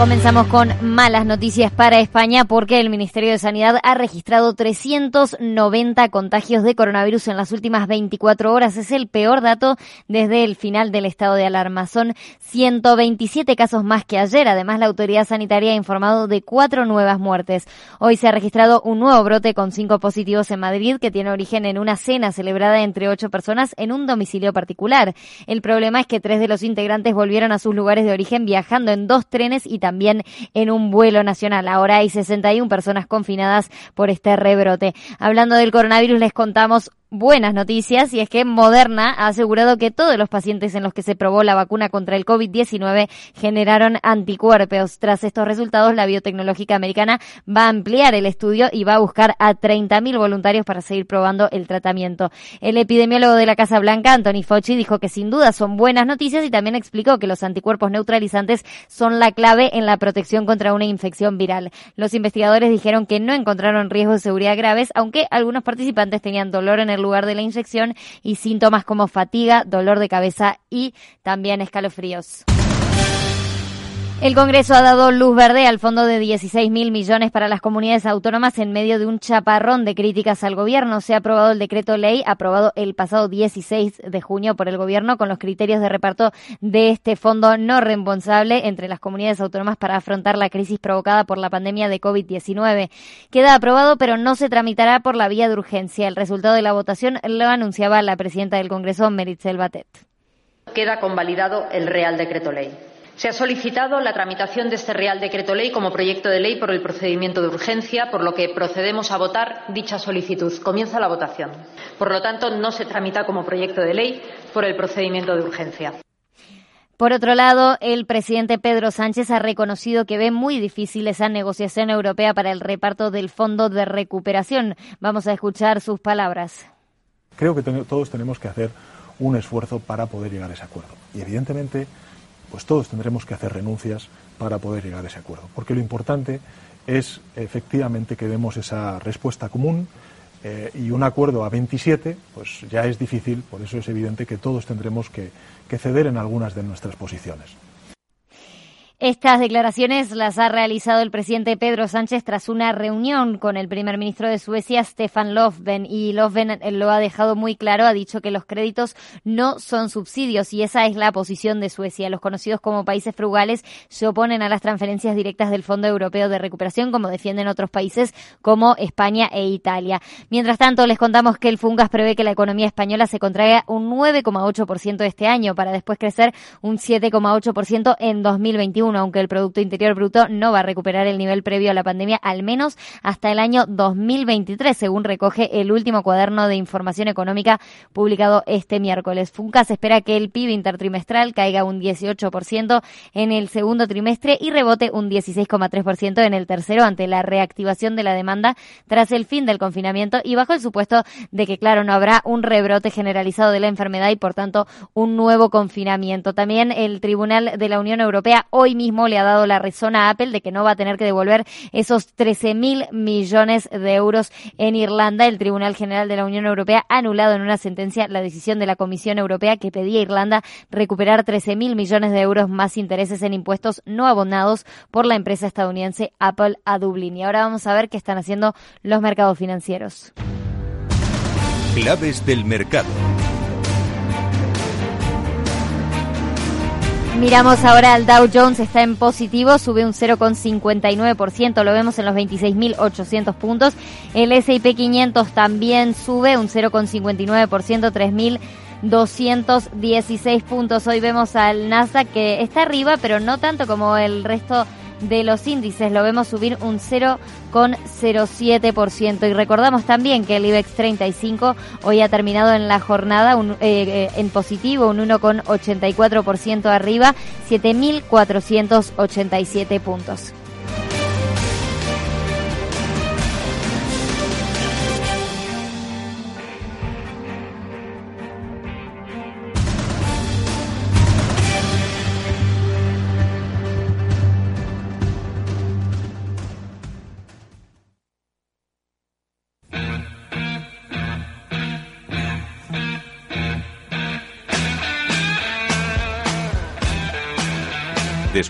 Comenzamos con malas noticias para España porque el Ministerio de Sanidad ha registrado 390 contagios de coronavirus en las últimas 24 horas. Es el peor dato desde el final del estado de alarma. Son 127 casos más que ayer. Además, la autoridad sanitaria ha informado de cuatro nuevas muertes. Hoy se ha registrado un nuevo brote con cinco positivos en Madrid que tiene origen en una cena celebrada entre ocho personas en un domicilio particular. El problema es que tres de los integrantes volvieron a sus lugares de origen viajando en dos trenes y también en un vuelo nacional. Ahora hay 61 personas confinadas por este rebrote. Hablando del coronavirus, les contamos buenas noticias y es que Moderna ha asegurado que todos los pacientes en los que se probó la vacuna contra el COVID-19 generaron anticuerpos. Tras estos resultados, la biotecnológica americana va a ampliar el estudio y va a buscar a 30.000 voluntarios para seguir probando el tratamiento. El epidemiólogo de la Casa Blanca, Anthony Fauci, dijo que sin duda son buenas noticias y también explicó que los anticuerpos neutralizantes son la clave en la protección contra una infección viral. Los investigadores dijeron que no encontraron riesgos de seguridad graves, aunque algunos participantes tenían dolor en el lugar de la inyección y síntomas como fatiga, dolor de cabeza y también escalofríos. El Congreso ha dado luz verde al fondo de 16 mil millones para las comunidades autónomas en medio de un chaparrón de críticas al gobierno. Se ha aprobado el decreto ley aprobado el pasado 16 de junio por el gobierno con los criterios de reparto de este fondo no reembolsable entre las comunidades autónomas para afrontar la crisis provocada por la pandemia de COVID-19. Queda aprobado, pero no se tramitará por la vía de urgencia. El resultado de la votación lo anunciaba la presidenta del Congreso, Meritzel Batet. Queda convalidado el Real Decreto Ley. Se ha solicitado la tramitación de este Real Decreto Ley como proyecto de ley por el procedimiento de urgencia, por lo que procedemos a votar dicha solicitud. Comienza la votación. Por lo tanto, no se tramita como proyecto de ley por el procedimiento de urgencia. Por otro lado, el presidente Pedro Sánchez ha reconocido que ve muy difícil esa negociación europea para el reparto del Fondo de Recuperación. Vamos a escuchar sus palabras. Creo que todos tenemos que hacer un esfuerzo para poder llegar a ese acuerdo. Y evidentemente pues todos tendremos que hacer renuncias para poder llegar a ese acuerdo. Porque lo importante es efectivamente que demos esa respuesta común eh, y un acuerdo a 27, pues ya es difícil, por eso es evidente que todos tendremos que ceder en algunas de nuestras posiciones. Estas declaraciones las ha realizado el presidente Pedro Sánchez tras una reunión con el primer ministro de Suecia, Stefan Löfven, y Löfven lo ha dejado muy claro, ha dicho que los créditos no son subsidios y esa es la posición de Suecia. Los conocidos como países frugales se oponen a las transferencias directas del Fondo Europeo de Recuperación, como defienden otros países como España e Italia. Mientras tanto, les contamos que el Fungas prevé que la economía española se contraiga un 9,8% este año para después crecer un 7,8% en 2021 aunque el Producto Interior Bruto no va a recuperar el nivel previo a la pandemia al menos hasta el año 2023, según recoge el último cuaderno de información económica publicado este miércoles. Funcas espera que el PIB intertrimestral caiga un 18% en el segundo trimestre y rebote un 16,3% en el tercero ante la reactivación de la demanda tras el fin del confinamiento y bajo el supuesto de que, claro, no habrá un rebrote generalizado de la enfermedad y, por tanto, un nuevo confinamiento. También el Tribunal de la Unión Europea hoy mismo le ha dado la razón a Apple de que no va a tener que devolver esos 13 mil millones de euros en Irlanda. El Tribunal General de la Unión Europea ha anulado en una sentencia la decisión de la Comisión Europea que pedía a Irlanda recuperar 13 mil millones de euros más intereses en impuestos no abonados por la empresa estadounidense Apple a Dublín. Y ahora vamos a ver qué están haciendo los mercados financieros. Claves del mercado. Miramos ahora al Dow Jones, está en positivo, sube un 0,59%, lo vemos en los 26.800 puntos. El S&P 500 también sube un 0,59%, 3.216 puntos. Hoy vemos al Nasdaq que está arriba, pero no tanto como el resto de los índices. Lo vemos subir un 0,07%. Y recordamos también que el IBEX 35 hoy ha terminado en la jornada un, eh, eh, en positivo, un 1,84% arriba, 7.487 puntos.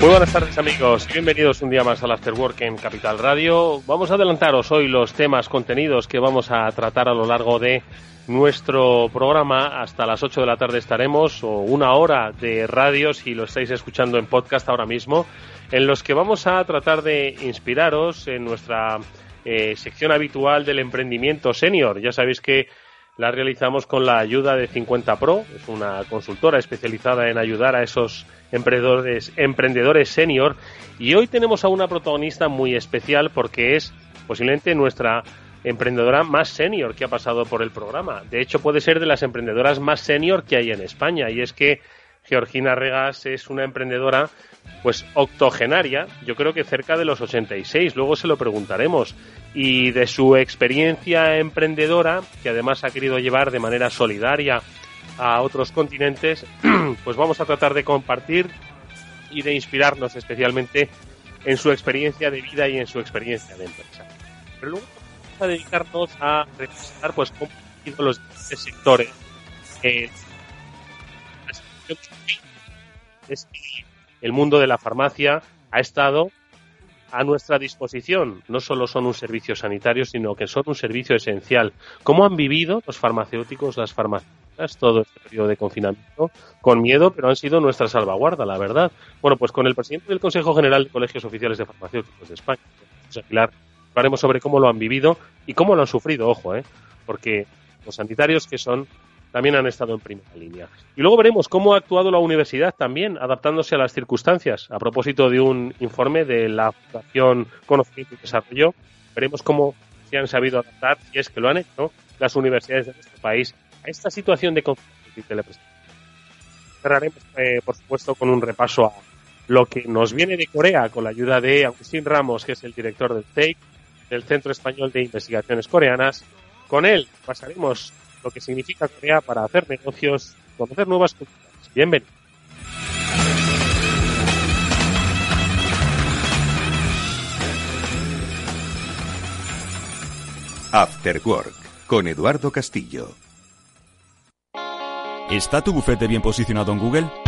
Muy buenas tardes amigos, bienvenidos un día más al After Work en Capital Radio. Vamos a adelantaros hoy los temas, contenidos que vamos a tratar a lo largo de nuestro programa. Hasta las 8 de la tarde estaremos, o una hora de radio si lo estáis escuchando en podcast ahora mismo, en los que vamos a tratar de inspiraros en nuestra eh, sección habitual del emprendimiento senior. Ya sabéis que la realizamos con la ayuda de 50 Pro, es una consultora especializada en ayudar a esos emprendedores, emprendedores senior. Y hoy tenemos a una protagonista muy especial porque es posiblemente nuestra emprendedora más senior que ha pasado por el programa. De hecho, puede ser de las emprendedoras más senior que hay en España. Y es que Georgina Regas es una emprendedora pues octogenaria, yo creo que cerca de los 86, luego se lo preguntaremos, y de su experiencia emprendedora, que además ha querido llevar de manera solidaria a otros continentes, pues vamos a tratar de compartir y de inspirarnos especialmente en su experiencia de vida y en su experiencia de empresa. Pero luego vamos a dedicarnos a revisar pues cómo han sido los diferentes sectores. Eh, es que el mundo de la farmacia ha estado a nuestra disposición. No solo son un servicio sanitario, sino que son un servicio esencial. ¿Cómo han vivido los farmacéuticos, las farmacéuticas, todo este periodo de confinamiento? Con miedo, pero han sido nuestra salvaguarda, la verdad. Bueno, pues con el presidente del Consejo General de Colegios Oficiales de Farmacéuticos de España, José Pilar, hablaremos sobre cómo lo han vivido y cómo lo han sufrido, ojo, ¿eh? porque los sanitarios que son también han estado en primera línea. Y luego veremos cómo ha actuado la universidad también, adaptándose a las circunstancias. A propósito de un informe de la Fundación Conocimiento y Desarrollo, veremos cómo se han sabido adaptar, y es que lo han hecho, las universidades de nuestro país a esta situación de conflicto y telepresencia. Cerraremos, eh, por supuesto, con un repaso a lo que nos viene de Corea con la ayuda de Agustín Ramos, que es el director del CEIC, del Centro Español de Investigaciones Coreanas. Con él pasaremos lo que significa Corea para hacer negocios, conocer nuevas culturas. Bienvenido. After Work con Eduardo Castillo. ¿Está tu bufete bien posicionado en Google?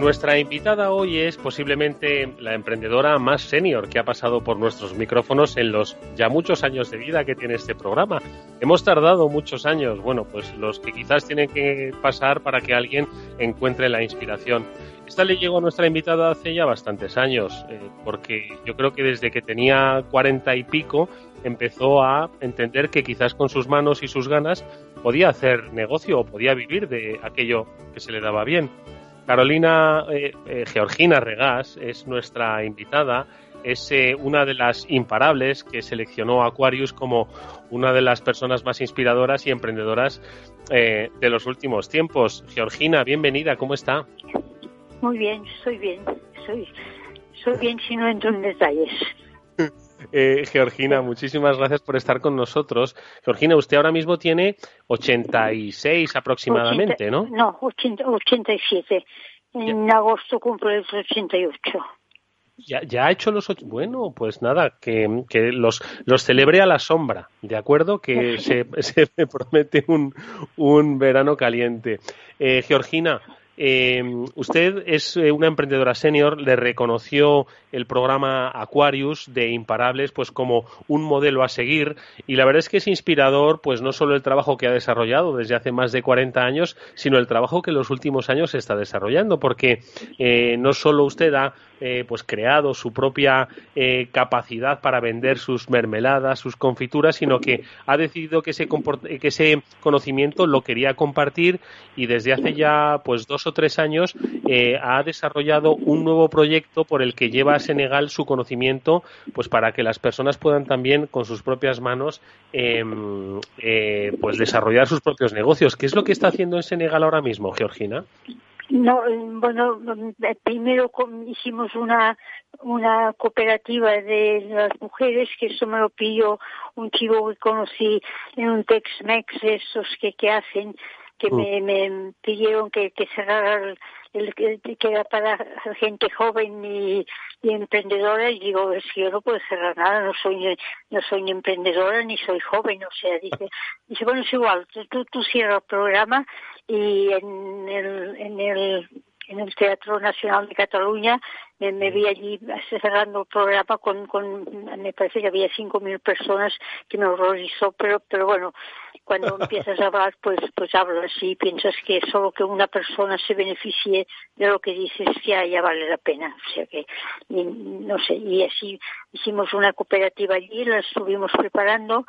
Nuestra invitada hoy es posiblemente la emprendedora más senior que ha pasado por nuestros micrófonos en los ya muchos años de vida que tiene este programa. Hemos tardado muchos años, bueno, pues los que quizás tienen que pasar para que alguien encuentre la inspiración. Esta le llegó a nuestra invitada hace ya bastantes años, eh, porque yo creo que desde que tenía cuarenta y pico empezó a entender que quizás con sus manos y sus ganas podía hacer negocio o podía vivir de aquello que se le daba bien. Carolina eh, eh, Georgina Regás es nuestra invitada, es eh, una de las imparables que seleccionó Aquarius como una de las personas más inspiradoras y emprendedoras de los últimos tiempos. Georgina, bienvenida, ¿cómo está? Muy bien, soy bien, soy, soy bien si no entro en detalles. Eh, Georgina, muchísimas gracias por estar con nosotros. Georgina, usted ahora mismo tiene 86 aproximadamente, ¿no? No, 87. En agosto cumple los 88. Ya, ya ha hecho los ocho. Bueno, pues nada, que, los, los celebre a la sombra, ¿de acuerdo? Que se, se promete un, un verano caliente. Eh, Georgina, eh, usted es eh, una emprendedora senior, le reconoció el programa Aquarius de Imparables pues como un modelo a seguir y la verdad es que es inspirador pues no solo el trabajo que ha desarrollado desde hace más de 40 años, sino el trabajo que en los últimos años está desarrollando porque eh, no solo usted ha eh, pues creado su propia eh, capacidad para vender sus mermeladas, sus confituras, sino que ha decidido que ese, que ese conocimiento lo quería compartir y desde hace ya pues dos o tres años eh, ha desarrollado un nuevo proyecto por el que lleva a Senegal su conocimiento pues para que las personas puedan también con sus propias manos em, pues desarrollar sus propios negocios. ¿Qué es lo que está haciendo en Senegal ahora mismo, Georgina? No, bueno, eh, primero hicimos una una cooperativa de las mujeres, que eso me lo pidió un chico que conocí en un Tex-Mex, esos que, que hacen, que me, me pidieron que, que cerrara el, que era para gente joven y, emprendedora y digo es que yo no puedo cerrar nada no soy no soy ni emprendedora ni soy joven o sea dice dice bueno es igual tú tú cierras el programa y en el en el en el Teatro Nacional de Cataluña me, vi allí cerrando el programa con, con me parece que había cinco mil personas que me horrorizó pero pero bueno cuando empiezas a hablar pues pues hablas y piensas que solo que una persona se beneficie de lo que dices ya ya vale la pena. O sea que no sé y así hicimos una cooperativa allí la estuvimos preparando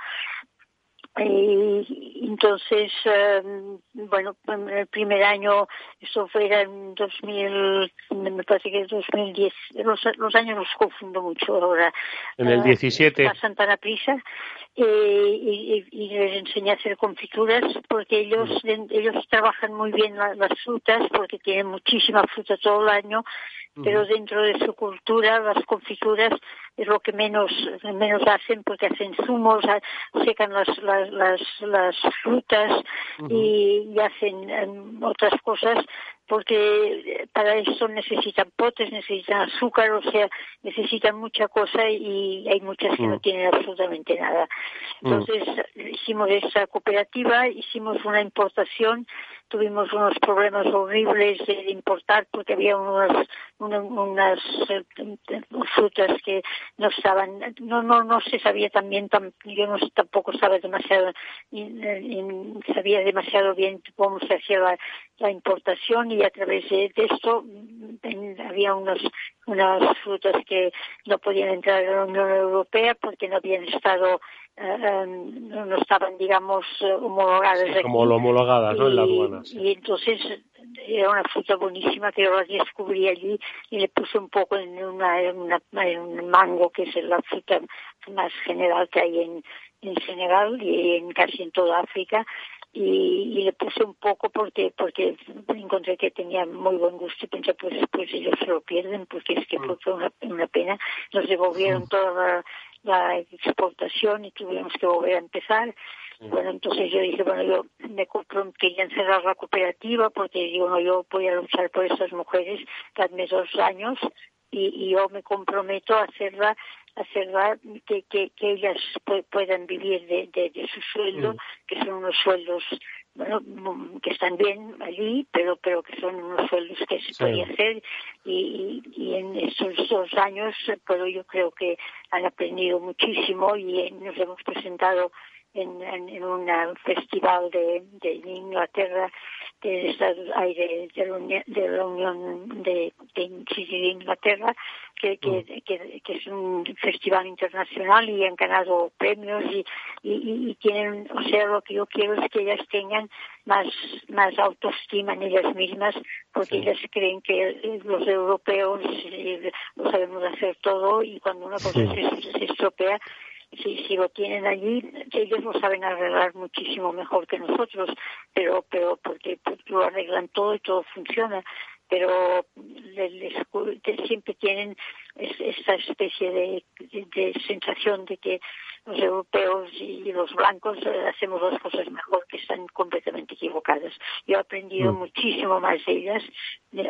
y entonces, em, bueno, el primer año, eso fue en 2000, me parece que es 2010, los, los años los confundo mucho ahora. En el 17. A Santana Prisa, y, y, les enseñé a hacer confituras porque ellos, ellos trabajan muy bien las frutas porque tienen muchísima fruta todo el año pero dentro de su cultura las confituras es lo que menos menos hacen porque hacen zumos secan las las las, las frutas y, hacen em, otras cosas porque para eso necesitan potes, necesitan azúcar, o sea, necesitan mucha cosa y hay muchas que no tienen absolutamente nada. Entonces hicimos esa cooperativa, hicimos una importación tuvimos unos problemas horribles de importar porque había unas, unas, eh, frutas que no estaban, no, no, no se sabía también, yo no tampoco sabía demasiado, sabía demasiado bien cómo se hacía la, importación y a través de, esto había unos, unas frutas que no podían entrar en la Unión Europea porque no habían estado eh, no estaban, digamos, homologadas. como lo homologadas, ¿no? En la aduana. Y entonces era una fruta buenísima que yo la descubrí allí y le puse un poco en, una, en, un mango, que es la fruta más general que hay en, en Senegal y en casi en toda África. Y, le puse un poco porque porque encontré que tenía muy buen gusto y pensé pues después ellos se lo pierden porque es que mm. fue una, una pena nos devolvieron mm. toda la, la exportación y tuvimos que volver a empezar. Bueno, entonces yo dije, bueno, yo me quería cerrar la cooperativa porque digo, no, yo voy a luchar por esas mujeres, dadme dos años y, yo me comprometo a hacerla hacerla que, que, que ellas puedan vivir de, de, su sueldo, mm. que son unos sueldos bueno, que están bien allí, pero pero que son unos sueldos que se podía hacer y, y, en estos dos años, pero yo creo que han aprendido muchísimo y nos hemos presentado en, en, un festival de, de Inglaterra de, de, de, la Unión, de, la Unión de, Inglaterra que, que, mm. que, que, es un festival internacional y han ganado premios y, y, y, tienen, o sea, lo que yo quiero es que ellas tengan más, más autoestima en ellas mismas porque ellas creen que los europeos eh, lo sabemos hacer todo y cuando una cosa se, se estropea si, si lo tienen allí, ellos lo saben arreglar muchísimo mejor que nosotros, pero, pero porque, lo arreglan todo y todo funciona pero siempre tienen esta especie de, de, sensación de que los europeos y los blancos eh, hacemos las cosas mejor, que están completamente equivocadas. Yo he aprendido mm. muchísimo más de ellas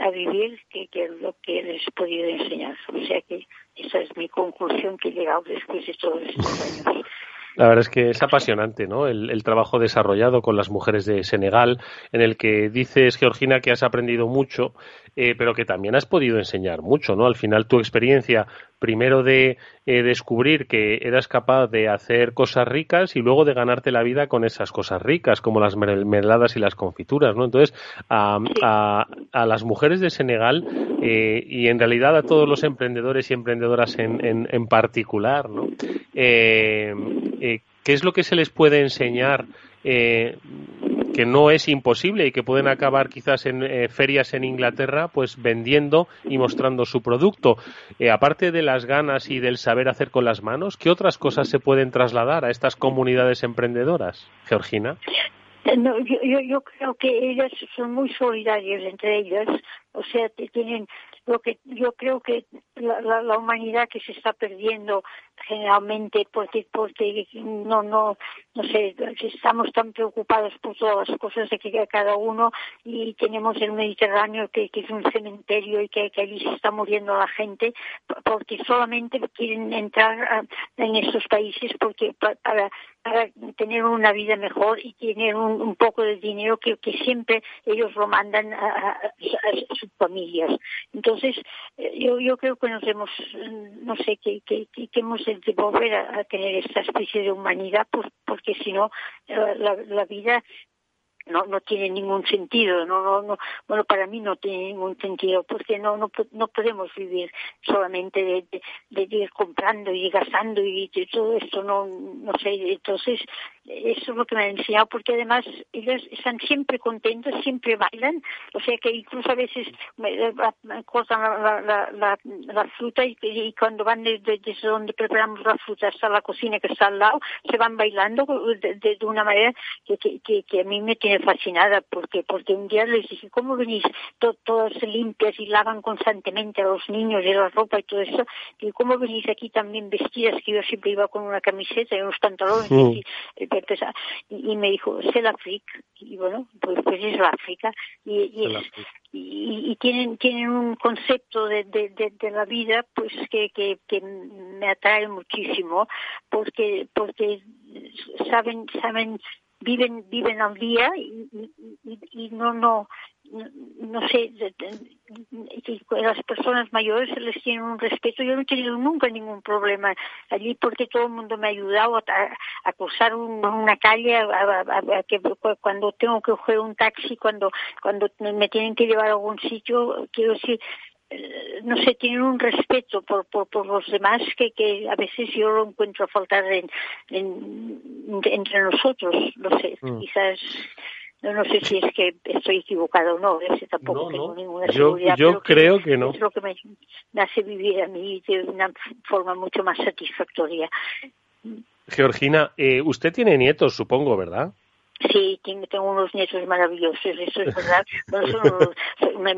a vivir que, que, lo que les he podido enseñar. O sea que esa es mi conclusión que he llegado después de todos estos años. La verdad es que es apasionante, ¿no? El, trabajo desarrollado con las mujeres de Senegal, en el que dices, Georgina, que has aprendido mucho, eh, pero que también has podido enseñar mucho, ¿no? Al final, tu experiencia, primero de eh, descubrir que eras capaz de hacer cosas ricas y luego de ganarte la vida con esas cosas ricas, como las mermeladas y las confituras, ¿no? Entonces, a, las mujeres de Senegal eh, y en realidad a todos los emprendedores y emprendedoras en, en particular, ¿no? Eh, ¿qué es lo que se les puede enseñar eh, que no es imposible y que pueden acabar quizás en eh, ferias en Inglaterra pues vendiendo y mostrando su producto. aparte de las ganas y del saber hacer con las manos, ¿qué otras cosas se pueden trasladar a estas comunidades emprendedoras, Georgina? yo, creo que ellas son muy solidarias entre ellas, o sea, tienen lo que yo creo que la, la humanidad que se está perdiendo generalmente porque porque no no no sé estamos tan preocupados por todas las cosas de que cada uno y tenemos el Mediterráneo que, es un cementerio y que, allí se está muriendo la gente porque solamente quieren entrar en esos países porque para, para tener una vida mejor y tener un, poco de dinero que, que, siempre ellos lo mandan a, sus familias. Entonces eh, yo yo creo que nos hemos no sé que que, que hemos de volver a, tener esta especie de humanidad, pues, porque si no, eh, la, la vida no no tiene ningún sentido no no no bueno para mí no tiene ningún sentido porque no no no podemos vivir solamente de, de, ir comprando y gastando y todo esto no no sé entonces eso es lo que me han enseñado porque además ellos están siempre contentos siempre bailan. O sea que incluso a veces me, eh, cortan la, la, la, la fruta y, y, cuando van desde, desde donde preparamos la fruta hasta la cocina que está al lado se van bailando de, de, de una manera que, que, que a mí me tiene fascinada porque porque un día les dije cómo venís todas limpias y lavan constantemente a los niños y la ropa y todo eso y cómo venís aquí también vestidas que yo siempre iba con una camiseta y unos pantalones y, y, me dijo el África y bueno pues, pues es la África y, y, tienen tienen un concepto de, de, de, la vida pues que, que, que me atrae muchísimo porque porque saben saben viven viven al día y, y, no no no sé las personas mayores les tiene un respeto yo no he tenido nunca ningún problema allí porque todo el mundo me ha ayudado a, a cruzar una calle a, que cuando tengo que coger un taxi cuando cuando me tienen que llevar a algún sitio quiero decir no sé, tienen un respeto por, por, por los demás que, que a veces yo lo encuentro a faltar en, entre nosotros, no sé, mm. quizás no, no sé si es que estoy equivocado o no, tampoco tengo ninguna seguridad. Yo, creo que, no. Es lo que me, hace vivir a mí de una forma mucho más satisfactoria. Georgina, eh, usted tiene nietos, supongo, ¿verdad? Sí, tengo unos nietos maravillosos, eso es verdad. son me,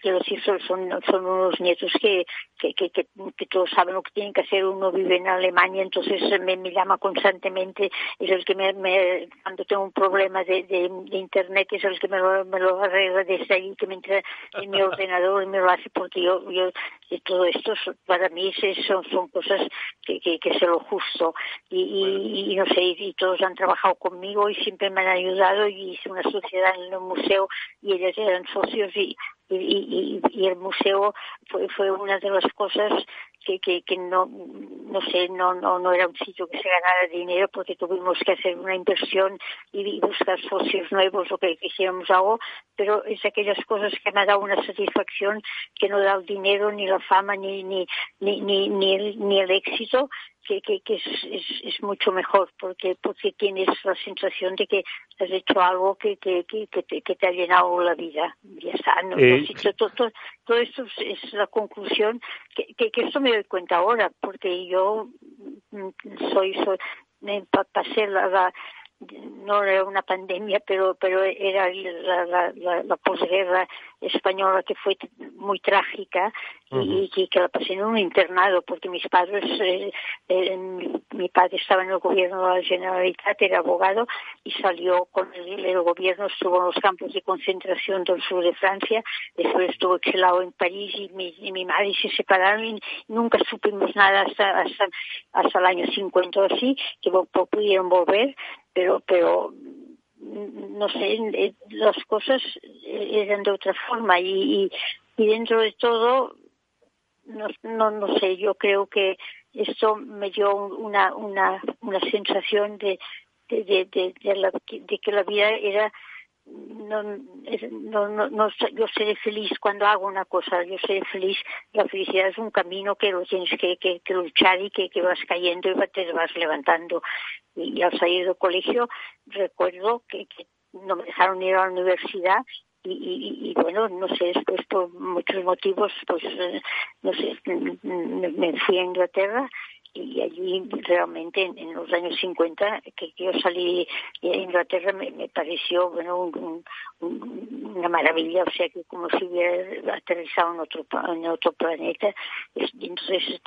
quiero decir, son, son, unos nietos que, que, que, que, todos saben lo que tienen que hacer. Uno vive en Alemania, entonces me, me llama constantemente. Es el que me, cuando tengo un problema de, de, internet, es el que me lo, me lo arregla desde ahí, que me entra en mi ordenador y me lo hace porque yo, yo todo esto para mí son, son cosas que, que, que es lo justo. Y, y, y no sé, y todos han trabajado conmigo y siempre me han ayudado y hice una sociedad en el museo y ellos eran socios y, y, el museo fue, fue una de las cosas que, que, que no, no sé, no, no, no era un sitio que se ganara dinero porque tuvimos que hacer una inversión y, buscar socios nuevos o que hiciéramos algo, pero es aquellas cosas que me ha dado una satisfacción que no da el dinero, ni la fama, ni, ni, ni, ni, ni, el, ni el éxito, que, que, que es, es, es, mucho mejor porque porque tienes la sensación de que has hecho algo que, que, que, te, que te ha llenado la vida. Ya está. ¿no? Eh, todo, todo, todo, esto es, la conclusión que, que, que esto me doy cuenta ahora porque yo mm, soy, soy me pasé la, la no era una pandemia, pero pero era la, la, la, posguerra española que fue muy trágica y, que la pasé en un internado porque mis padres, eh, eh, mi, padre estaba en el gobierno de la Generalitat, era abogado y salió con el, el, gobierno, estuvo en los campos de concentración del sur de Francia, después estuvo exilado en París y mi, y mi madre se separaron y nunca supimos nada hasta, hasta, hasta el año 50 o así, que pudieron volver pero pero no sé eh, las cosas eran de otra forma y, y, dentro de todo no, no no sé yo creo que esto me dio una una una sensación de de, de, de, de que la vida era no, no, no, yo seré feliz cuando hago una cosa, yo seré feliz. La felicidad es un camino que lo tienes que, que, luchar y que, que, vas cayendo y te vas levantando. Y, al salir del colegio recuerdo que, no me dejaron ir a la universidad y, y, bueno, no sé, después por muchos motivos, pues eh, no sé, me fui a Inglaterra y allí realmente en, los años 50 que, yo salí de Inglaterra me, me pareció bueno un, una maravilla o sea que como si hubiera aterrizado en otro en otro planeta. Y entonces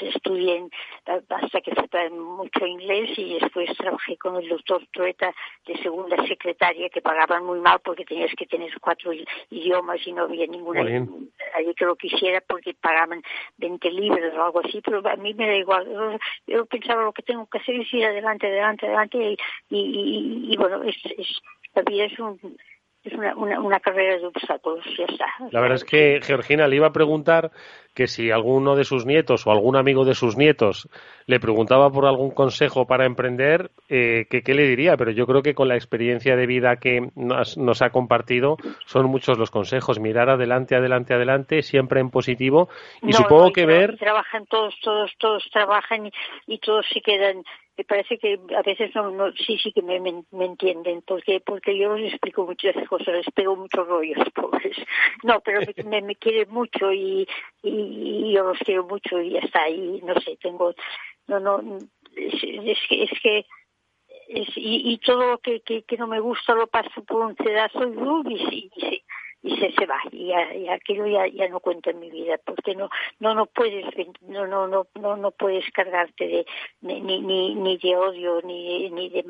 estudié hasta que fue mucho inglés y después trabajé con el doctor Trueta de segunda secretaria que pagaban muy mal porque tenías que tener cuatro idiomas y no había ninguna nadie que lo quisiera porque pagaban 20 libras o algo así pero a mí me da igual yo, pensaba lo que tengo que hacer es ir adelante, adelante, adelante y, y, bueno, es, es, la vida es un es una, una, una, carrera de obstáculos, ya está. La verdad es que, Georgina, le iba a preguntar que si alguno de sus nietos o algún amigo de sus nietos le preguntaba por algún consejo para emprender, eh, que, ¿qué le diría? Pero yo creo que con la experiencia de vida que nos, nos, ha compartido, son muchos los consejos. Mirar adelante, adelante, adelante, siempre en positivo. Y supongo que ver. Trabajan todos, todos, todos trabajan y, y todos se quedan me parece que a veces no, no sí sí que me, me, entienden. Porque porque yo les explico muchas cosas les pego muchos rollos pobres. No pero me, me quieren mucho y, y, yo los quiero mucho y ya está. Y no sé tengo no no es, es que es que es, y, y todo lo que, que, que no me gusta lo paso por un pedazo y, y, y, y se, se va. Y, ya, aquello ya, ya no cuenta en mi vida porque no no no puedes no no no no, no puedes cargarte de ni ni ni de odio ni ni de,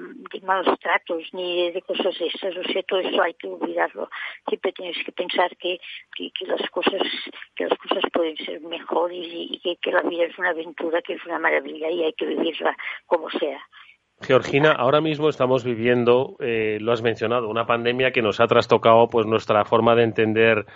malos tratos ni de, cosas de esas o sea todo eso hay que olvidarlo. Siempre tienes que pensar que, que, las cosas que las cosas pueden ser mejores y, y que la vida es una aventura que es una maravilla y hay que vivirla como sea Georgina, ahora mismo estamos viviendo, eh, lo has mencionado, una pandemia que nos ha trastocado pues nuestra forma de entender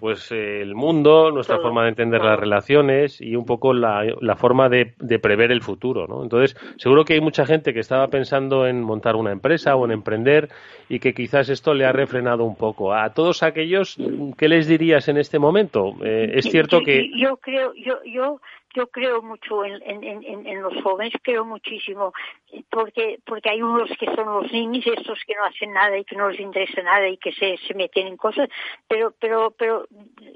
pues el mundo, nuestra forma de entender las relaciones y un poco la, la forma de, de, prever el futuro, ¿no? Entonces, seguro que hay mucha gente que estaba pensando en montar una empresa o en emprender y que quizás esto le ha refrenado un poco. A todos aquellos, ¿qué les dirías en este momento? Eh, es cierto que... Yo creo, yo, yo yo creo mucho en, en, en, en, los jóvenes, creo muchísimo, porque porque hay unos que son los niños, estos que no hacen nada y que no les interesa nada y que se, se meten en cosas, pero pero pero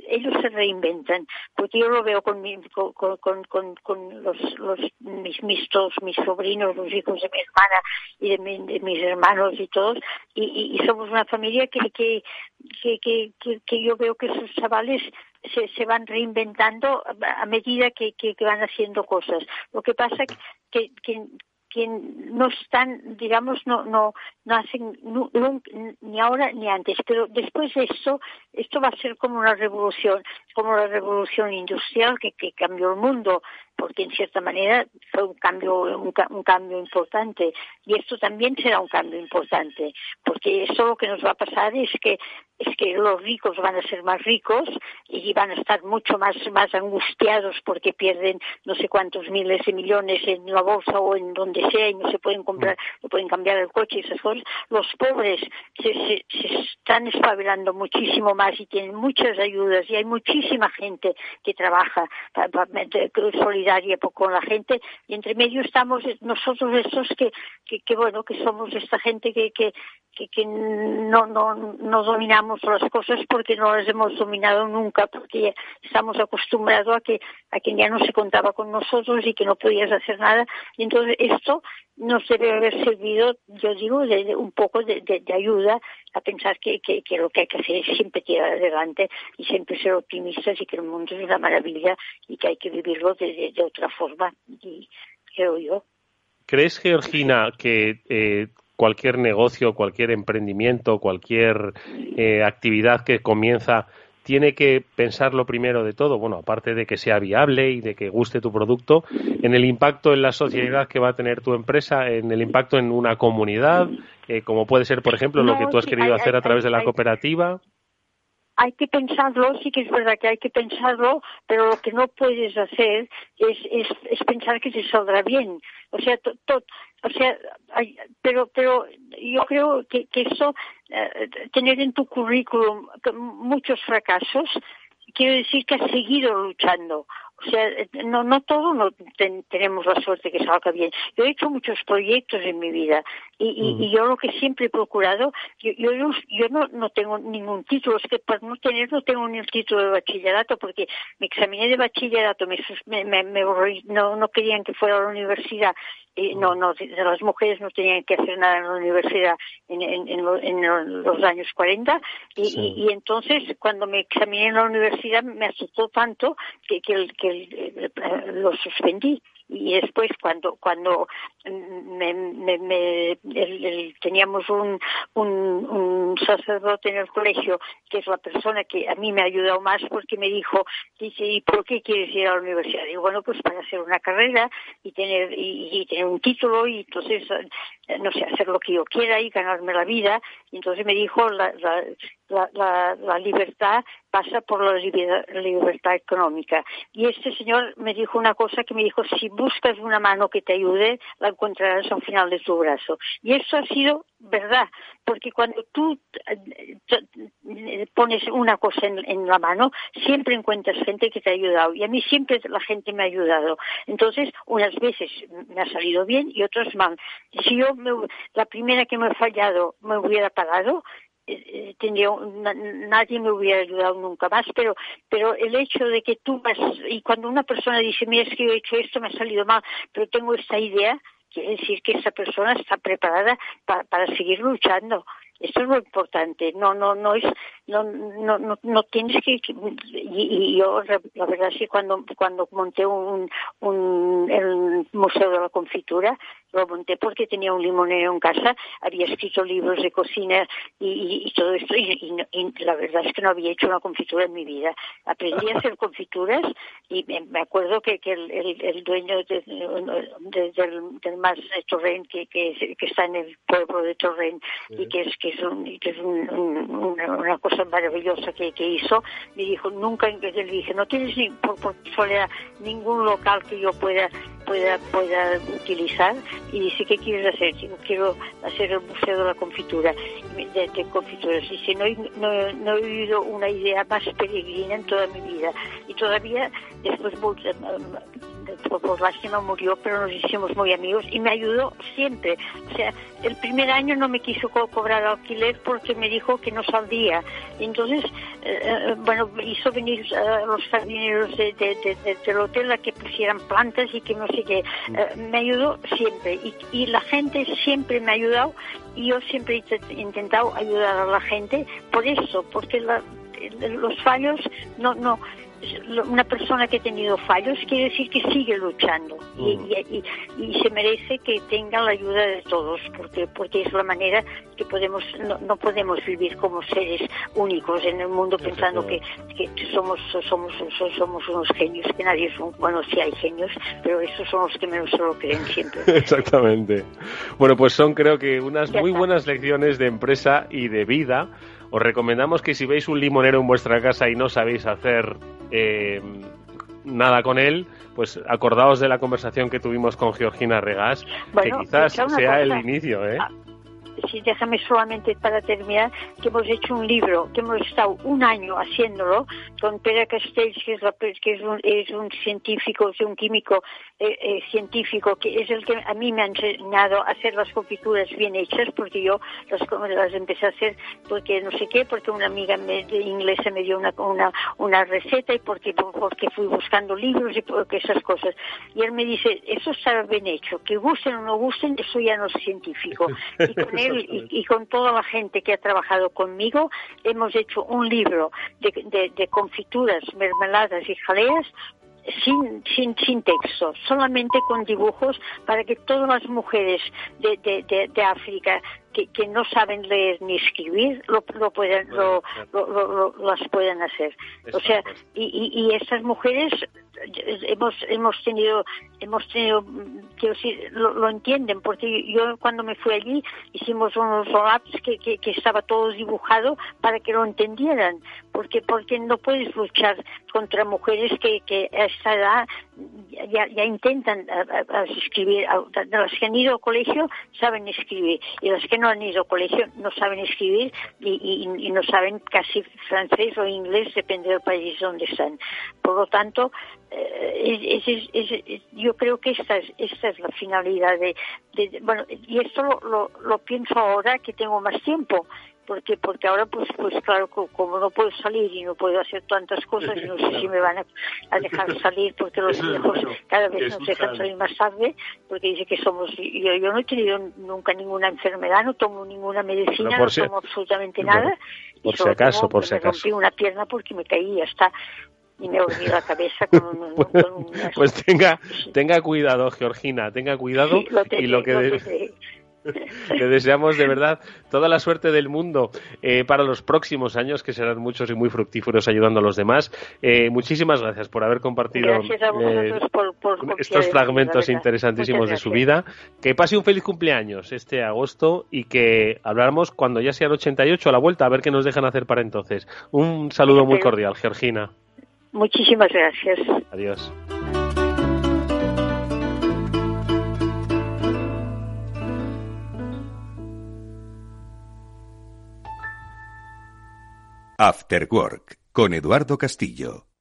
ellos se reinventan, porque yo lo veo con mi, con, con, con, con los, los mis, mis todos mis sobrinos, los hijos de mi hermana y de, de mis hermanos y todos, y, y, somos una familia que que, que, que, que yo veo que esos chavales se, se van reinventando a medida que, que, van haciendo cosas. Lo que pasa que, que, no están, digamos, no, no, no hacen ni ahora ni antes, pero después de esto, esto va a ser como una revolución, como la revolución industrial que, que cambió el mundo, porque en cierta manera fue un cambio, un, un, cambio importante, y esto también será un cambio importante, porque eso lo que nos va a pasar es que es que los ricos van a ser más ricos y van a estar mucho más, más angustiados porque pierden no sé cuántos miles de millones en la bolsa o en donde sea y no se pueden comprar, no pueden cambiar el coche y esas cosas. Los pobres se, se, se están espabilando muchísimo más y tienen muchas ayudas y hay muchísima gente que trabaja solidaria con la gente y entre medio estamos nosotros estos que, que, que bueno, que somos esta gente que, que, que, que no, no, no dominamos las cosas porque no las hemos dominado nunca, porque estamos acostumbrados a que, a que ya no se contaba con nosotros y que no podías hacer nada. Y entonces esto nos debe haber servido, yo digo, de, un poco de, ayuda a pensar que, que, lo que hay que hacer es siempre tirar adelante y siempre ser optimistas y que el mundo es una maravilla y que hay que vivirlo de, otra forma, y creo yo. ¿Crees, Georgina, que eh, cualquier negocio, cualquier emprendimiento, cualquier eh, actividad que comienza tiene que pensarlo primero de todo, bueno, aparte de que sea viable y de que guste tu producto, en el impacto en la sociedad que va a tener tu empresa, en el impacto en una comunidad, eh, como puede ser, por ejemplo, lo que tú has querido hacer a través de la cooperativa hay que pensarlo, sí que es verdad que hay que pensarlo, pero lo que no puedes hacer es, es, es pensar que te saldrá bien. O sea, o sea, pero, pero yo creo que, que eso, eh, tener en tu currículum muchos fracasos, quiere decir que has seguido luchando. O sea, no, no todos no tenemos la suerte que salga bien. Yo he hecho muchos proyectos en mi vida y, y, yo lo que siempre he procurado, yo, yo, yo no, no tengo ningún título, es que por no tener no tengo ni el título de bachillerato porque me examiné de bachillerato, me, me, me, no, no querían que fuera a la universidad. No, no, las mujeres no tenían que hacer nada en la universidad en, en, en, los años 40 y, y, entonces cuando me examiné en la universidad me asustó tanto que, que, que lo suspendí. Y después cuando cuando me, me, teníamos un, un, un, sacerdote en el colegio que es la persona que a mí me ha ayudado más porque me dijo dice y por qué quieres ir a la universidad digo bueno pues para hacer una carrera y tener y, tener un título y entonces eh, no sé hacer lo que yo quiera y ganarme la vida y entonces me dijo la, la, la, la libertad pasa por la libertad económica. Y este señor me dijo una cosa que me dijo, si buscas una mano que te ayude, la encontrarás al final de tu brazo. Y eso ha sido verdad, porque cuando tú eh, pones una cosa en, la mano, siempre encuentras gente que te ha ayudado. Y a mí siempre la gente me ha ayudado. Entonces, unas veces me ha salido bien y otras mal. Si yo, la primera que me ha fallado, me hubiera pagado, eh, tendría nadie me hubiera ayudado nunca más pero pero el hecho de que tú vas y cuando una persona dice mira es que yo he hecho esto me ha salido mal pero tengo esta idea quiere decir que esa persona está preparada para, para seguir luchando eso es lo importante. No no no es no no no, no tienes que y, yo la verdad es que cuando cuando monté un, un el museo de la confitura lo monté porque tenía un limonero en casa había escrito libros de cocina y, y, todo esto y, la verdad es que no había hecho una confitura en mi vida. Aprendí a hacer confituras y me, acuerdo que, que el, el, dueño de, del, del más de Torrent que, que, que, está en el pueblo de Torrent y que es que es, un, que es un, una cosa maravillosa que, que hizo, me dijo, nunca, le dije, no tienes ni, por, por ningún local que yo pueda pueda pueda utilizar y dice qué quieres hacer digo quiero hacer el museo de la confitura de, confituras dice no, no, no, he oído una idea más peregrina en toda mi vida y todavía después por lástima murió, pero nos hicimos muy amigos y me ayudó siempre. O sea, el primer año no me quiso cobrar alquiler porque me dijo que no saldría. Entonces, eh, eh, bueno, hizo venir a los jardineros de, del hotel a que pusieran plantas y que no sé qué. Eh, me ayudó siempre y, y la gente siempre me ha ayudado y yo siempre he intentado ayudar a la gente por eso, porque los fallos no, no, una persona que ha tenido fallos quiere decir que sigue luchando y, mm. y, se merece que tenga la ayuda de todos porque porque es la manera que podemos no, podemos vivir como seres únicos en el mundo pensando que, que, somos somos somos unos genios que nadie es bueno sí hay genios pero esos son los que menos se lo creen siempre. Exactamente. Bueno pues son creo que unas muy buenas lecciones de empresa y de vida os recomendamos que si veis un limonero en vuestra casa y no sabéis hacer eh, nada con él, pues acordaos de la conversación que tuvimos con Georgina Regas, que quizás sea el inicio, ¿eh? Sí, déjame solamente para terminar, que hemos hecho un libro, que hemos estado un año haciéndolo con Pere Castells, que es, que es, un, es un científico, es un químico eh, eh, científico, que es el que a mí me ha enseñado a hacer las confituras bien hechas, porque yo las, las empecé a hacer porque no sé qué, porque una amiga me, de inglesa me dio una, una, una receta y porque, porque fui buscando libros y porque esas cosas. Y él me dice, eso está bien hecho, que gusten o no gusten, eso ya no es científico. Y con él y, con toda la gente que ha trabajado conmigo, hemos hecho un libro de, de, confituras, mermeladas y jaleas sin, sin, sin texto, solamente con dibujos para que todas las mujeres de, de, de África que, que, no saben leer ni escribir lo, lo pueden, lo, lo, las pueden hacer. O sea, y, y, y estas mujeres hemos hemos tenido hemos tenido quiero decir lo, entienden porque yo cuando me fui allí hicimos unos roll que, que, estaba todo dibujado para que lo entendieran porque porque no puedes luchar contra mujeres que, que a esta edad ya, intentan escribir las que han ido al colegio saben escribir y las que no han ido al colegio no saben escribir y, y no saben casi francés o inglés depende del país donde están. Por lo tanto eh, es, es, yo creo que esta es, esta es la finalidad de, bueno y esto lo, lo, pienso ahora que tengo más tiempo porque porque ahora pues pues claro como no puedo salir y no puedo hacer tantas cosas no sé si me van a, dejar salir porque los viejos cada vez nos dejan salir más tarde porque dice que somos yo, yo no he tenido nunca ninguna enfermedad no tomo ninguna medicina no, tomo absolutamente nada por si acaso por si acaso rompí una pierna porque me caí y ya está y me olvidé la cabeza con, un, pues, pues tenga tenga cuidado Georgina tenga cuidado y lo que le deseamos de verdad toda la suerte del mundo eh, para los próximos años, que serán muchos y muy fructíferos ayudando a los demás. Eh, muchísimas gracias por haber compartido eh, estos fragmentos interesantísimos de su vida. Que pase un feliz cumpleaños este agosto y que hablamos cuando ya sean 88 a la vuelta, a ver qué nos dejan hacer para entonces. Un saludo muy cordial, Georgina. Muchísimas gracias. Adiós. After Work con Eduardo Castillo.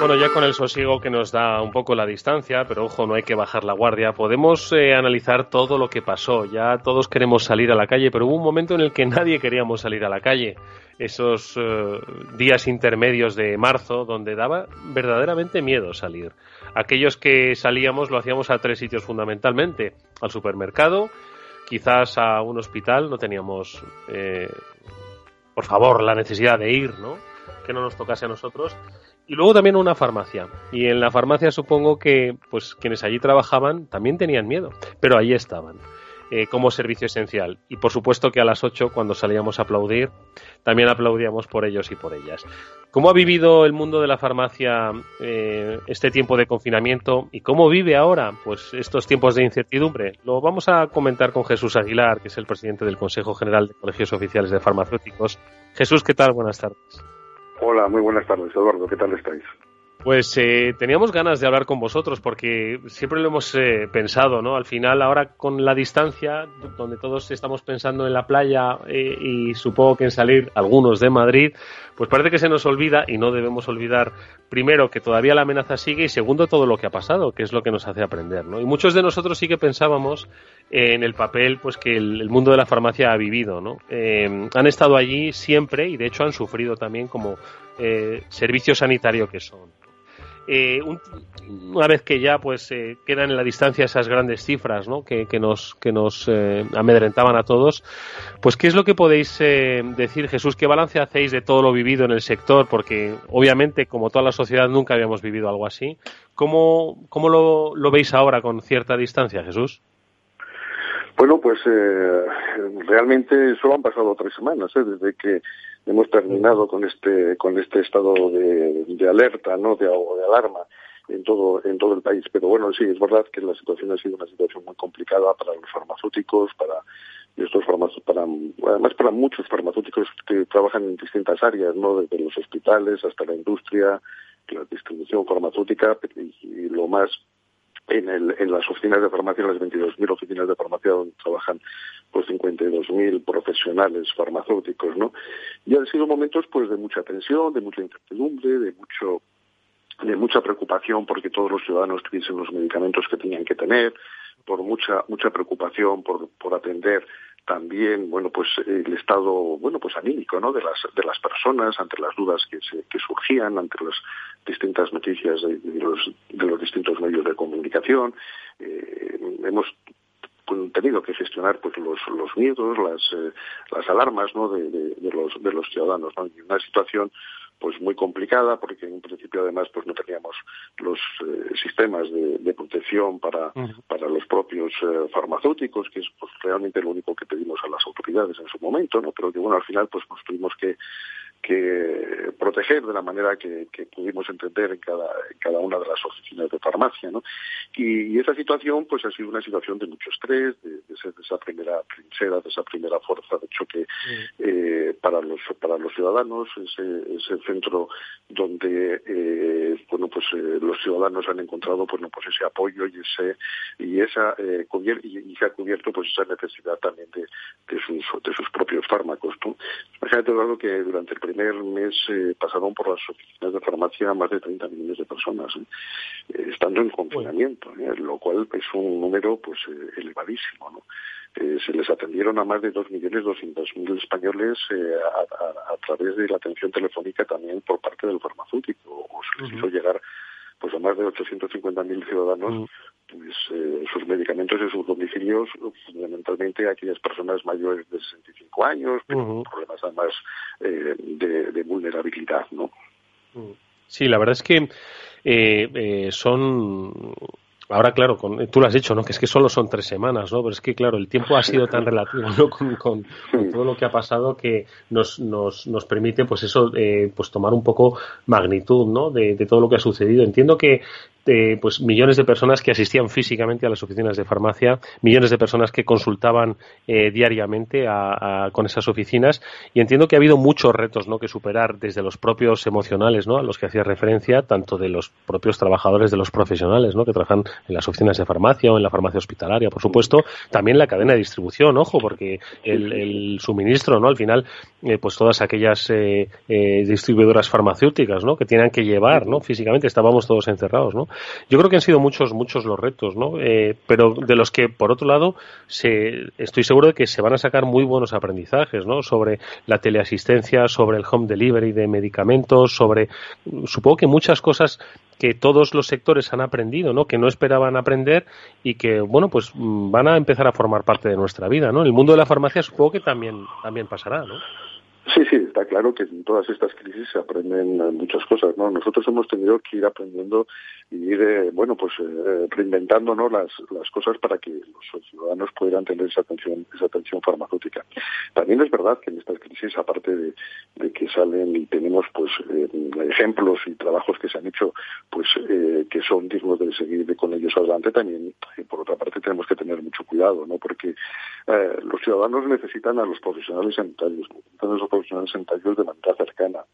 Bueno, ya con el sosiego que nos da un poco la distancia, pero ojo, no hay que bajar la guardia, podemos eh, analizar todo lo que pasó. Ya todos queremos salir a la calle, pero hubo un momento en el que nadie queríamos salir a la calle. Esos eh, días intermedios de marzo, donde daba verdaderamente miedo salir. Aquellos que salíamos lo hacíamos a tres sitios fundamentalmente. Al supermercado, quizás a un hospital, no teníamos, eh, por favor, la necesidad de ir, ¿no? Que no nos tocase a nosotros y luego también una farmacia. Y en la farmacia supongo que pues quienes allí trabajaban también tenían miedo, pero allí estaban. Eh, como servicio esencial. Y por supuesto que a las 8, cuando salíamos a aplaudir, también aplaudíamos por ellos y por ellas. ¿Cómo ha vivido el mundo de la farmacia eh, este tiempo de confinamiento y cómo vive ahora pues estos tiempos de incertidumbre? Lo vamos a comentar con Jesús Aguilar, que es el presidente del Consejo General de Colegios Oficiales de Farmacéuticos. Jesús, ¿qué tal? Buenas tardes. Hola, muy buenas tardes, Eduardo. ¿Qué tal estáis? Pues eh, teníamos ganas de hablar con vosotros porque siempre lo hemos eh, pensado, ¿no? Al final, ahora con la distancia, donde todos estamos pensando en la playa eh, y supongo que en salir algunos de Madrid, pues parece que se nos olvida y no debemos olvidar, primero, que todavía la amenaza sigue y segundo, todo lo que ha pasado, que es lo que nos hace aprender, ¿no? Y muchos de nosotros sí que pensábamos en el papel pues que el, mundo de la farmacia ha vivido, ¿no? han estado allí siempre y de hecho han sufrido también como servicio sanitario que son. Eh, una vez que ya pues eh, quedan en la distancia esas grandes cifras ¿no? que, nos, que nos eh, amedrentaban a todos, pues ¿qué es lo que podéis decir, Jesús? ¿Qué balance hacéis de todo lo vivido en el sector? Porque obviamente, como toda la sociedad, nunca habíamos vivido algo así. ¿Cómo, cómo lo, lo veis ahora con cierta distancia, Jesús? Bueno, pues realmente solo han pasado tres semanas desde que hemos terminado con este con este estado de, de alerta, ¿no? De, alarma en todo en todo el país. Pero bueno, sí, es verdad que la situación ha sido una situación muy complicada para los farmacéuticos, para estos para además para muchos farmacéuticos que trabajan en distintas áreas, ¿no? Desde los hospitales hasta la industria, la distribución farmacéutica y lo más en, el, en las oficinas de farmacia, en las 22.000 oficinas de farmacia donde trabajan pues 52.000 profesionales farmacéuticos, ¿no? Y han sido momentos pues de mucha tensión, de mucha incertidumbre, de mucho de mucha preocupación porque todos los ciudadanos tuviesen los medicamentos que tenían que tener, por mucha mucha preocupación por, por atender también bueno pues el estado bueno pues anímico no de las de las personas ante las dudas que se, que surgían ante las distintas noticias de, los de los distintos medios de comunicación. Eh, hemos tenido que gestionar pues los, los miedos las eh, las alarmas no de, de, los de los ciudadanos ¿no? y una situación pues muy complicada porque en un principio además pues no teníamos los eh, sistemas de, de, protección para, para los propios eh, farmacéuticos que es pues realmente lo único que pedimos a las autoridades en su momento no pero que bueno al final pues nos tuvimos que que proteger de la manera que, que pudimos entender en cada, en cada una de las oficinas de farmacia. ¿no? Y, y, esa situación pues ha sido una situación de mucho estrés, de, de, ser, de esa primera trinchera, de esa primera fuerza de choque eh, para, los, para los ciudadanos, ese, ese centro donde eh, bueno pues eh, los ciudadanos han encontrado pues, no, pues ese apoyo y ese y esa eh, y, y, se ha cubierto pues esa necesidad también de, de sus de sus propios fármacos. ¿no? Imagínate que durante el primer mes eh, pasaron por las oficinas de farmacia más de 30 millones de personas, ¿eh? Eh, estando en confinamiento, lo cual es un número pues elevadísimo. ¿no? se les atendieron a más de 2.200.000 españoles a, a, través de la atención telefónica también por parte del farmacéutico, o se les hizo llegar pues a más de 850.000 ciudadanos mm. pues, eh, sus medicamentos en sus domicilios, fundamentalmente a aquellas personas mayores de 65 años, con problemas además eh, de, de, vulnerabilidad, ¿no? Mm. Sí, la verdad es que eh, eh, son Ahora, claro, con, tú lo has dicho, ¿no? Que es que solo son tres semanas, ¿no? Pero es que, claro, el tiempo ha sido tan relativo, ¿no? Con, con, todo lo que ha pasado que nos, nos, nos permite, pues eso, eh, pues tomar un poco magnitud, ¿no? De, de, todo lo que ha sucedido. Entiendo que eh, pues millones de personas que asistían físicamente a las oficinas de farmacia, millones de personas que consultaban eh, diariamente a, con esas oficinas y entiendo que ha habido muchos retos ¿no? que superar desde los propios emocionales ¿no? a los que hacía referencia, tanto de los propios trabajadores, de los profesionales ¿no? que trabajan en las oficinas de farmacia o en la farmacia hospitalaria, por supuesto, también la cadena de distribución, ojo, porque el, el suministro, ¿no? al final, eh, pues todas aquellas eh, eh, distribuidoras farmacéuticas ¿no? que tienen que llevar ¿no? físicamente, estábamos todos encerrados, ¿no? Yo creo que han sido muchos, muchos los retos, ¿no? Eh, pero de los que, por otro lado, se, estoy seguro de que se van a sacar muy buenos aprendizajes, ¿no? Sobre la teleasistencia, sobre el home delivery de medicamentos, sobre, supongo que muchas cosas que todos los sectores han aprendido, ¿no? Que no esperaban aprender y que, bueno, pues mm, van a empezar a formar parte de nuestra vida, ¿no? El mundo de la farmacia supongo que también, también pasará, ¿no? Sí, sí, está claro que en todas estas crisis se aprenden muchas cosas, ¿no? Nosotros hemos tenido que ir aprendiendo y ir, eh, bueno, pues eh, reinventando, ¿no? Las, las cosas para que los ciudadanos pudieran tener esa atención, esa atención farmacéutica. También es verdad que en estas crisis, aparte de, que salen y tenemos, pues, eh, ejemplos y trabajos que se han hecho, pues, eh, que son dignos de seguir con ellos adelante, también, por otra parte, tenemos que tener mucho cuidado, ¿no? Porque los ciudadanos necesitan a los profesionales sanitarios, profesionales sanitarios de manera cercana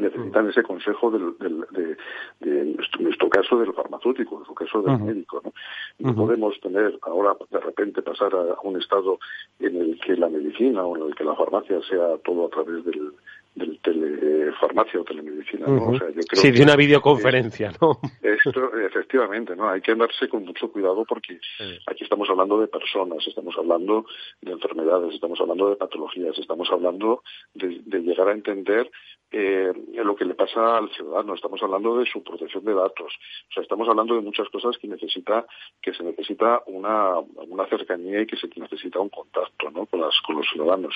necesitan ese consejo del, de, en nuestro caso del farmacéutico, en su caso del médico. ¿no? no podemos tener ahora de repente pasar a, un estado en el que la medicina o en el que la farmacia sea todo a través del, del telefarmacia o telemedicina, ¿no? o sea, yo creo sí, de una videoconferencia, ¿no? Esto, efectivamente, ¿no? Hay que andarse con mucho cuidado porque aquí estamos hablando de personas, estamos hablando de enfermedades, estamos hablando de patologías, estamos hablando de, de llegar a entender eh, lo que le pasa al ciudadano, estamos hablando de su protección de datos, o sea, estamos hablando de muchas cosas que necesita, que se necesita una, una cercanía y que se necesita un contacto, ¿no? Con, las, con los ciudadanos.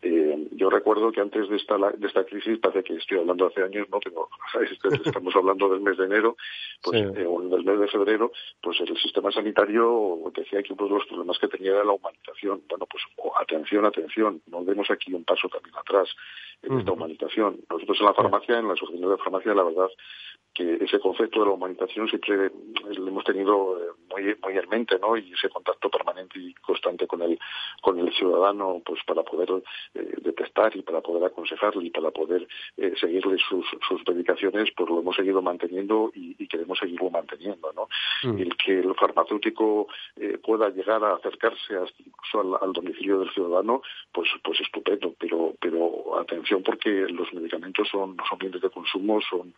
Eh, yo recuerdo que antes de esta, de esta crisis, parece que estoy hablando hace años, no tengo, estamos hablando del mes de enero, pues, eh, o del mes de febrero, pues el sistema sanitario decía que uno de los problemas que tenía era la humanización. Bueno, pues atención, atención, no demos aquí un paso también atrás en esta humanización. Nosotros en la farmacia, en la asociación de farmacia, la verdad que ese concepto de la humanización siempre lo hemos tenido eh, muy, muy en mente, ¿no? Y ese contacto permanente y constante con el, con el ciudadano, pues para poder eh, detectar y para poder aconsejarle y para poder eh, seguirle sus, sus medicaciones, pues lo hemos seguido manteniendo y, queremos seguirlo manteniendo, ¿no? Mm. El que el farmacéutico pueda llegar a acercarse al, domicilio del ciudadano, pues, pues estupendo, pero, pero atención porque los medicamentos son, son bienes de consumo, son,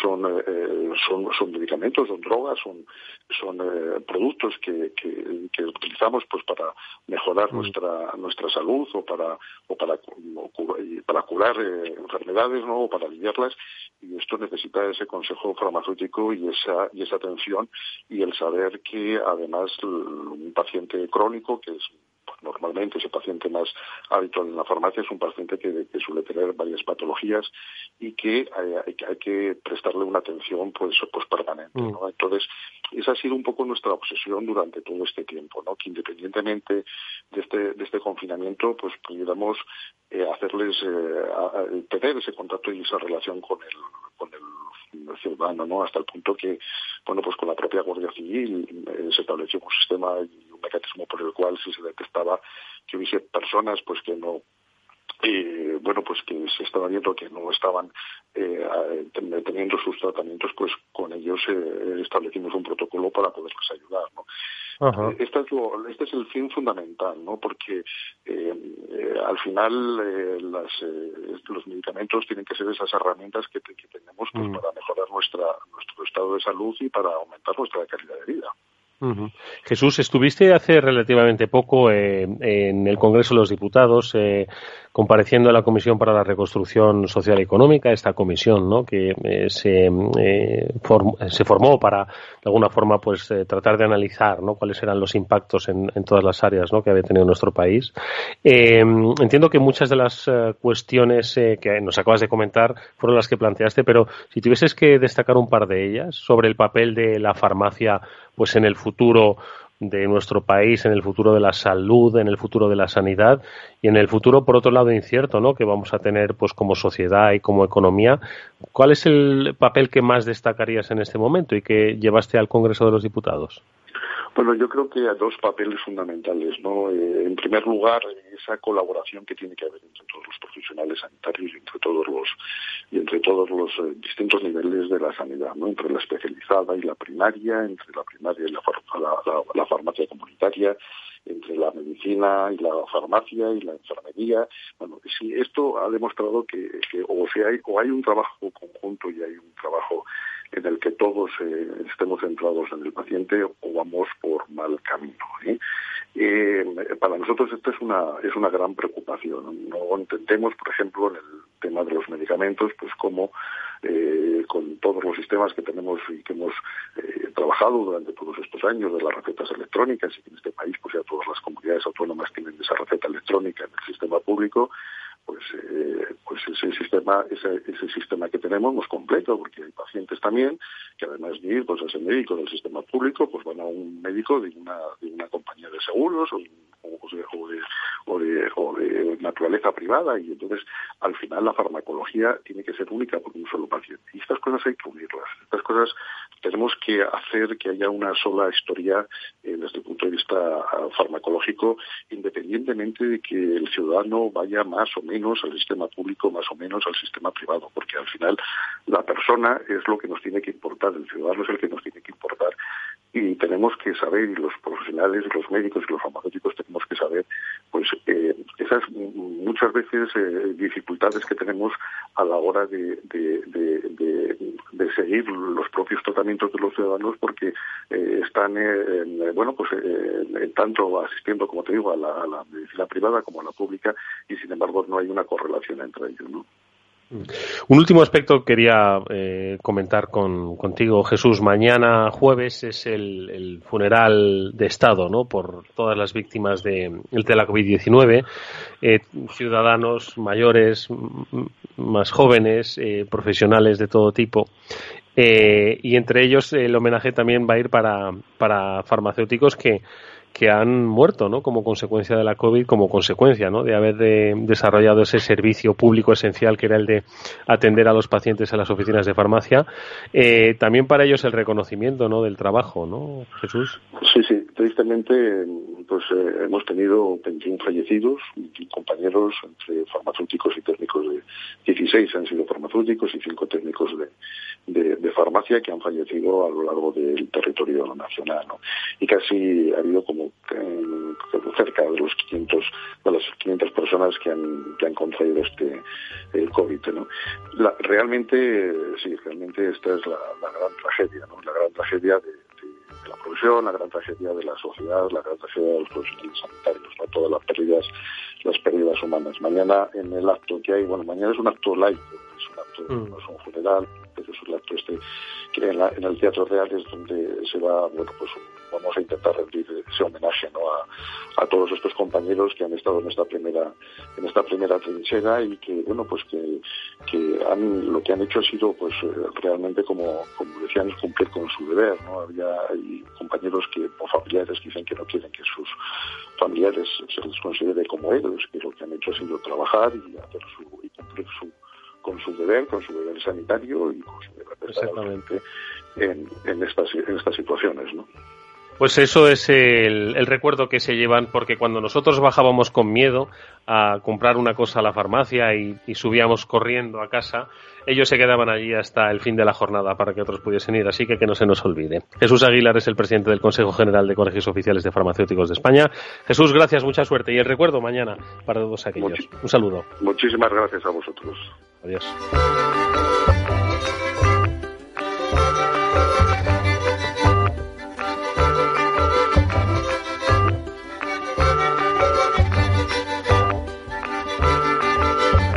son eh, son, son medicamentos, son drogas, son, son eh, productos que, que, utilizamos pues para mejorar mm. nuestra nuestra salud o para o para para curar eh, enfermedades no o para aliviarlas y esto necesita ese consejo farmacéutico y esa y esa atención y el saber que además un paciente crónico que es normalmente ese paciente más habitual en la farmacia es un paciente que, suele tener varias patologías y que hay, que prestarle una atención pues, pues permanente. ¿no? Mm. Entonces, esa ha sido un poco nuestra obsesión durante todo este tiempo, ¿no? que independientemente de este, de este confinamiento, pues pudiéramos eh, hacerles eh, tener ese contacto y esa relación con el, con el ciudadano, ¿no? Hasta el punto que, bueno, pues con la propia Guardia Civil eh, se estableció un sistema y un mecanismo por el cual si se detectaba que hubiese personas, pues que no eh, bueno, pues que se estaba viendo que no estaban eh, teniendo sus tratamientos, pues con ellos eh, establecimos un protocolo para poderles ayudar, ¿no? Este, es lo, este es el fin fundamental, ¿no? Porque eh, eh, al final eh, las, los medicamentos tienen que ser esas herramientas que, tenemos pues, mm. para mejorar nuestra, nuestro estado de salud y para aumentar nuestra calidad de vida. Jesús, estuviste hace relativamente poco eh, en el Congreso de los Diputados eh, compareciendo a la Comisión para la Reconstrucción Social y Económica, esta comisión ¿no? que eh, se, se, formó para, de alguna forma, pues tratar de analizar ¿no? cuáles eran los impactos en, en todas las áreas ¿no? que había tenido nuestro país. entiendo que muchas de las cuestiones que nos acabas de comentar fueron las que planteaste, pero si tuvieses que destacar un par de ellas sobre el papel de la farmacia pues en el futuro de nuestro país, en el futuro de la salud, en el futuro de la sanidad y en el futuro, por otro lado, incierto, ¿no? Que vamos a tener, pues, como sociedad y como economía. ¿Cuál es el papel que más destacarías en este momento y que llevaste al Congreso de los Diputados? Bueno, yo creo que hay dos papeles fundamentales, ¿no? Eh, en primer lugar, esa colaboración que tiene que haber entre todos los profesionales sanitarios y entre todos los y entre todos los eh, distintos niveles de la sanidad, ¿no? Entre la especializada y la primaria, entre la primaria y la, la farmacia comunitaria, entre la medicina y la farmacia y la enfermería. Bueno, sí, esto ha demostrado que, o, sea, hay, o hay un trabajo conjunto y hay un trabajo en el que todos eh, estemos centrados en el paciente o vamos por mal camino. ¿eh? Eh, para nosotros esto es una es una gran preocupación. No entendemos, por ejemplo, en el tema de los medicamentos, pues cómo con todos los sistemas que tenemos y que hemos trabajado durante todos estos años de las recetas electrónicas y que en este país pues ya todas las comunidades autónomas tienen esa receta electrónica en el sistema público, pues, eh, pues ese sistema, ese, ese sistema que tenemos no es completo, porque hay pacientes también que además de ir pues, a ese médico del sistema público, pues van a un médico de una, de una compañía de seguros o un, o de, o de, naturaleza privada y entonces al final la farmacología tiene que ser única por un solo paciente. Y estas cosas hay que unirlas. Estas cosas tenemos que hacer que haya una sola historia eh, desde el punto de vista ah, farmacológico, independientemente de que el ciudadano vaya más o menos al sistema público, más o menos al sistema privado, porque al final la persona es lo que nos tiene que importar, el ciudadano es el que nos tiene que importar y tenemos que saber, y los profesionales, los médicos y los farmacéuticos tenemos que saber, pues eh, esas muchas veces eh, dificultades que tenemos a la hora de, de, seguir los propios tratamientos de los ciudadanos porque eh, están, bueno, pues tanto asistiendo, como te digo, a la, a la medicina privada como a la pública y sin embargo no hay una correlación entre ellos, ¿no? Un último aspecto quería eh, comentar con, contigo, Jesús. Mañana jueves es el, funeral de Estado, ¿no? Por todas las víctimas de, la COVID-19, eh, ciudadanos mayores, más jóvenes, eh, profesionales de todo tipo. y entre ellos el homenaje también va a ir para, para farmacéuticos que que han muerto ¿no? como consecuencia de la COVID, como consecuencia ¿no? de haber desarrollado ese servicio público esencial que era el de atender a los pacientes en las oficinas de farmacia. Eh, también para ellos el reconocimiento ¿no? del trabajo, ¿no, Jesús? Sí, sí. Tristemente pues, eh, hemos tenido 21 fallecidos, compañeros entre farmacéuticos y técnicos de 16 han sido farmacéuticos y 5 técnicos de, de, farmacia que han fallecido a lo largo del territorio nacional. ¿no? Y casi ha habido como cerca de los 500 de las 500 personas que han que han contraído este el COVID ¿no? realmente sí realmente esta es la, gran tragedia ¿no? la gran tragedia de, la profesión la gran tragedia de la sociedad la gran tragedia de los profesionales sanitarios ¿no? todas las pérdidas las pérdidas humanas mañana en el acto que hay bueno mañana es un acto laico es un acto mm. no es un funeral pero es un acto este que en, en el Teatro Real es donde se va bueno pues vamos a intentar rendir ese homenaje ¿no? a, todos estos compañeros que han estado en esta primera en esta primera trinchera y que bueno pues que, que han, lo que han hecho ha sido pues realmente como, como decían cumplir con su deber no había hay compañeros que o familiares que dicen que no quieren que sus familiares se les considere como héroes que lo que han hecho ha sido trabajar y hacer su y cumplir su con su deber, con su deber sanitario y con su deber en, en, estas, en estas situaciones, ¿no? Pues eso es el, recuerdo que se llevan, porque cuando nosotros bajábamos con miedo a comprar una cosa a la farmacia y, subíamos corriendo a casa, ellos se quedaban allí hasta el fin de la jornada para que otros pudiesen ir, así que que no se nos olvide. Jesús Aguilar es el presidente del Consejo General de Colegios Oficiales de Farmacéuticos de España. Jesús, gracias, mucha suerte y el recuerdo mañana para todos aquellos. Un saludo. Muchísimas gracias a vosotros. Adiós.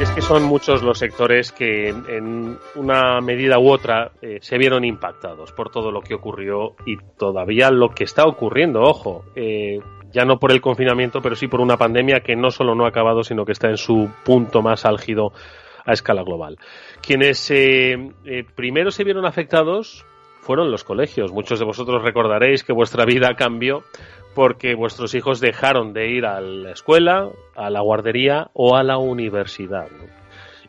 Son muchos los sectores que en una medida u otra eh, se vieron impactados por todo lo que ocurrió y todavía lo que está ocurriendo, ojo, eh, ya no por el confinamiento, pero sí por una pandemia que no solo no ha acabado, sino que está en su punto más álgido a escala global. Quienes eh, primero se vieron afectados fueron los colegios. Muchos de vosotros recordaréis que vuestra vida cambió porque vuestros hijos dejaron de ir a la escuela, a la guardería o a la universidad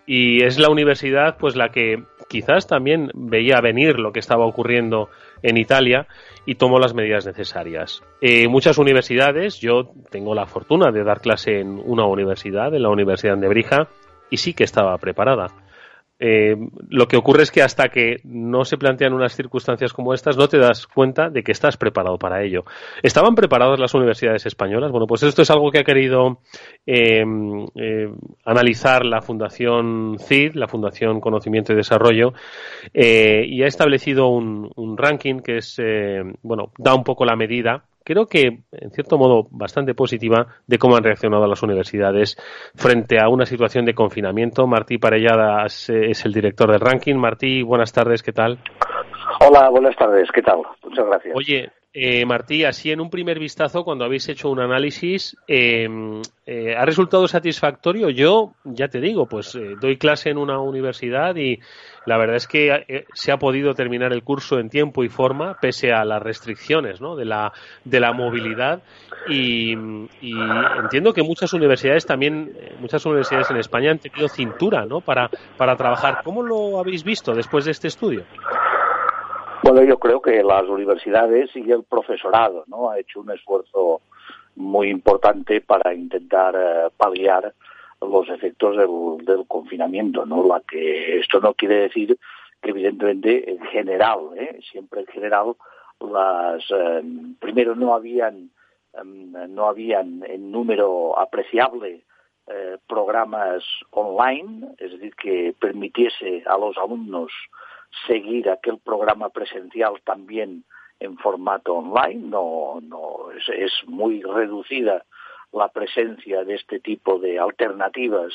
y es la universidad pues la que quizás también veía venir lo que estaba ocurriendo en Italia y tomó las medidas necesarias. Eh, muchas universidades, yo tengo la fortuna de dar clase en una universidad, en la Universidad de Brija, y sí que estaba preparada. Eh, lo que ocurre es que hasta que no se plantean unas circunstancias como estas, no te das cuenta de que estás preparado para ello. ¿Estaban preparadas las universidades españolas? Bueno, pues esto es algo que ha querido eh, eh, analizar la Fundación CID, la Fundación Conocimiento y Desarrollo, y ha establecido un ranking que es, bueno, da un poco la medida creo que, en cierto modo, bastante positiva de cómo han reaccionado las universidades frente a una situación de confinamiento. Martí Parellada es el director del ranking. Martí, buenas tardes, ¿qué tal? Hola, buenas tardes, ¿qué tal? Muchas gracias. Oye, Eh, Martí, así en un primer vistazo, cuando habéis hecho un análisis, em, eh, ¿ha resultado satisfactorio? Yo, ya te digo, pues eh, doy clase en una universidad y la verdad es que eh, se ha podido terminar el curso en tiempo y forma, pese a las restricciones de, la, movilidad. Y, y, entiendo que muchas universidades también, muchas universidades en España han tenido cintura ¿no? para, para trabajar. ¿Cómo lo habéis visto después de este estudio? Bueno, yo creo que las universidades y el profesorado no ha hecho un esfuerzo muy importante para intentar uh, paliar los efectos del, confinamiento, ¿no? La que esto no quiere decir que evidentemente en general, ¿eh? siempre en general, las eh, primero no habían no habían en número apreciable eh, programas online, es decir, que permitiese a los alumnos seguir aquel programa presencial también en formato online. No, no es, es, muy reducida la presencia de este tipo de alternativas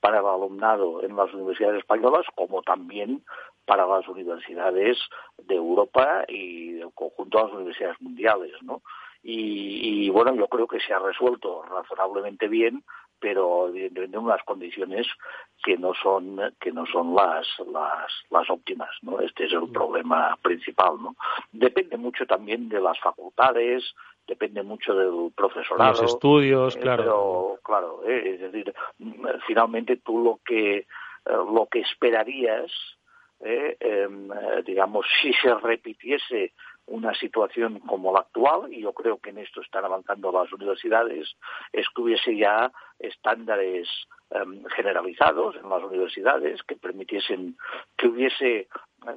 para el alumnado en las universidades españolas, como también para las universidades de Europa y del conjunto de las universidades mundiales, ¿no? Y, y, bueno, yo creo que se ha resuelto razonablemente bien pero evidentemente en unas condiciones que no son que no son las las las óptimas no este es el problema principal no depende mucho también de las facultades depende mucho del profesorado los estudios eh, claro. pero claro eh, es decir finalmente tú lo que eh, lo que esperarías eh, digamos si se repitiese una situación como la actual, y yo creo que en esto están avanzando las universidades, es que hubiese ya estándares um, generalizados en las universidades que permitiesen que hubiese,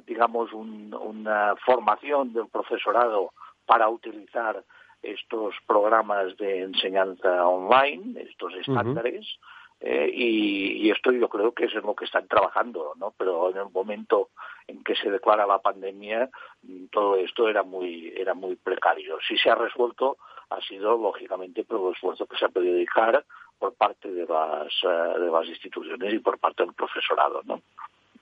digamos, un, una formación del profesorado para utilizar estos programas de enseñanza online, estos estándares, uh -huh eh, y, y, esto yo creo que es en lo que están trabajando, ¿no? Pero en el momento en que se declara la pandemia, mm, todo esto era muy, era muy precario. Si se ha resuelto, ha sido lógicamente por el esfuerzo que se ha podido dedicar por parte de las, uh, de las instituciones y por parte del profesorado, ¿no?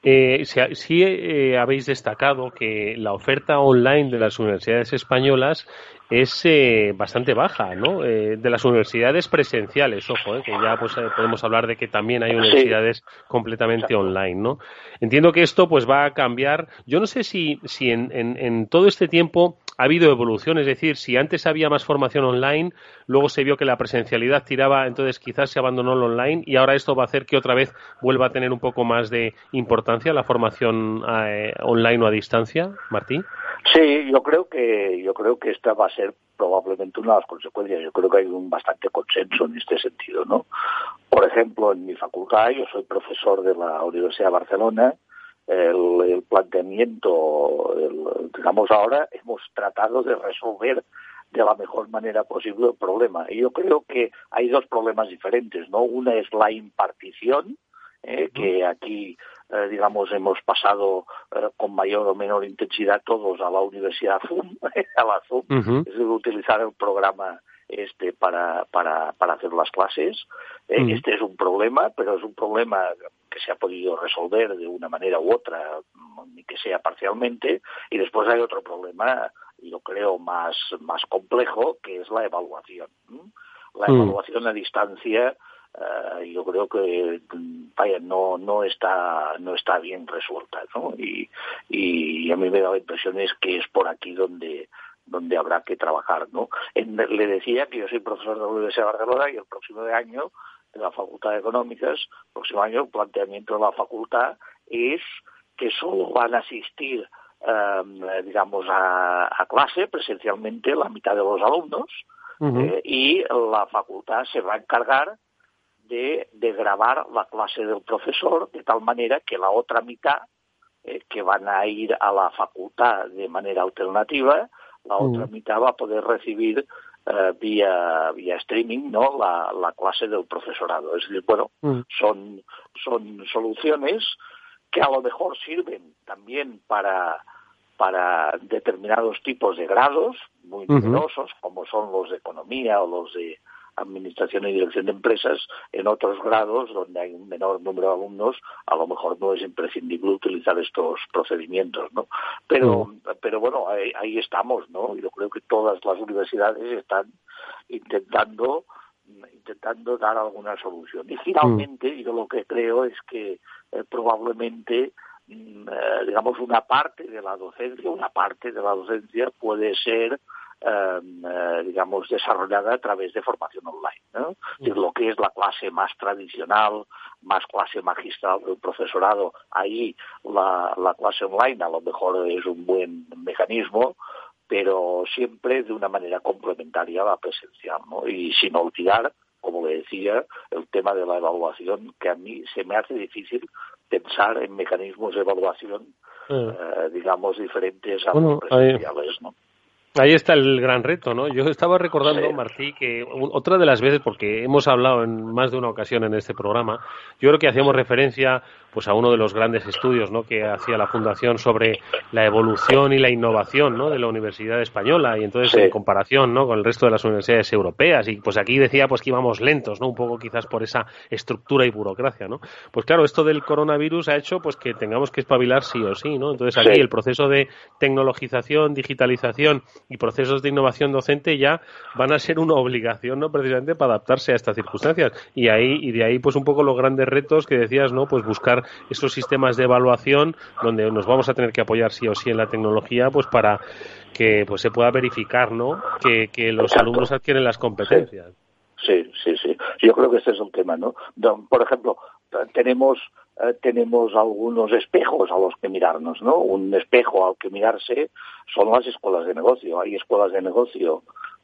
Eh, sí eh, habéis destacado que la oferta online de las universidades españolas es eh, bastante baja, ¿no? Eh, de las universidades presenciales, ojo, eh, que ya pues eh, podemos hablar de que también hay universidades sí. completamente Exacto. online, ¿no? Entiendo que esto pues va a cambiar. Yo no sé si, si en, en, en todo este tiempo ha habido evolución, es decir, si antes había más formación online, luego se vio que la presencialidad tiraba, entonces quizás se abandonó lo online y ahora esto va a hacer que otra vez vuelva a tener un poco más de importancia la formación eh, online o a distancia, Martín. Sí, yo creo que yo creo que esta va a ser probablemente una de las consecuencias. Yo creo que hay un bastante consenso en este sentido, ¿no? Por ejemplo, en mi facultad, yo soy profesor de la Universidad de Barcelona, el, el planteamiento, el, digamos ahora, hemos tratado de resolver de la mejor manera posible el problema. Y yo creo que hay dos problemas diferentes, ¿no? Una es la impartición, eh, que aquí, eh, digamos, hemos pasado eh, con mayor o menor intensidad todos a la Universidad Zoom, a la Zoom, uh -huh. es decir, utilizar el programa este para, para, para hacer las clases. Uh -huh. Este es un problema, pero es un problema que se ha podido resolver de una manera u otra, ni que sea parcialmente. Y después hay otro problema, yo creo, más, más complejo, que es la evaluación. La evaluación a distancia Uh, yo creo que vaya no no está no está bien resuelta ¿no? y, y a mí me da la impresión es que es por aquí donde donde habrá que trabajar no en, le decía que yo soy profesor de la Universidad de Barcelona y el próximo año de la Facultad de Económicas el próximo año el planteamiento de la facultad es que solo van a asistir eh, digamos a, a clase presencialmente la mitad de los alumnos uh -huh. eh, y la facultad se va a encargar de, de, grabar la clase del profesor de tal manera que la otra mitad, eh, que van a ir a la facultad de manera alternativa, la mm. otra mitad va a poder recibir eh, vía, vía streaming ¿no? La, la, clase del profesorado. Es decir, bueno, mm. son, son soluciones que a lo mejor sirven también para, para determinados tipos de grados muy numerosos, uh -huh. como son los de economía o los de administración y dirección de empresas, en otros grados donde hay un menor número de alumnos, a lo mejor no es imprescindible utilizar estos procedimientos, ¿no? Pero, mm. pero bueno, ahí, estamos, ¿no? Yo creo que todas las universidades están intentando intentando dar alguna solución. Y finalmente, mm. yo lo que creo es que eh, probablemente mm, eh, digamos, una parte de la docencia, una parte de la docencia puede ser eh, digamos, desarrollada a través de formación online. ¿no? lo que es la clase más tradicional, más clase magistral profesorado, ahí la, la clase online a lo mejor es un buen mecanismo, pero siempre de una manera complementaria a la presencial, ¿no? Y sin olvidar, como le decía, el tema de la evaluación, que a mí se me hace difícil pensar en mecanismos de evaluación, eh, digamos, diferentes a los presenciales, ¿no? Ahí está el gran reto, ¿no? Yo estaba recordando, Martí, que otra de las veces, porque hemos hablado en más de una ocasión en este programa, yo creo que hacíamos referencia pues a uno de los grandes estudios ¿no? que hacía la Fundación sobre la evolución y la innovación ¿no? de la Universidad Española y entonces en comparación ¿no? con el resto de las universidades europeas y pues aquí decía pues que íbamos lentos, ¿no? un poco quizás por esa estructura y burocracia. ¿no? Pues claro, esto del coronavirus ha hecho pues que tengamos que espabilar sí o sí. ¿no? Entonces aquí el proceso de tecnologización, digitalización y procesos de innovación docente ya van a ser una obligación ¿no? precisamente para adaptarse a estas circunstancias y ahí y de ahí pues un poco los grandes retos que decías, ¿no? pues buscar esos sistemas de evaluación donde nos vamos a tener que apoyar sí o sí en la tecnología pues para que pues se pueda verificar ¿no? que, que los alumnos adquieren las competencias. Sí, sí, sí. Yo creo que este es un tema, ¿no? Por ejemplo, tenemos eh, tenemos algunos espejos a los que mirarnos, ¿no? Un espejo al que mirarse son las escuelas de negocio. Hay escuelas de negocio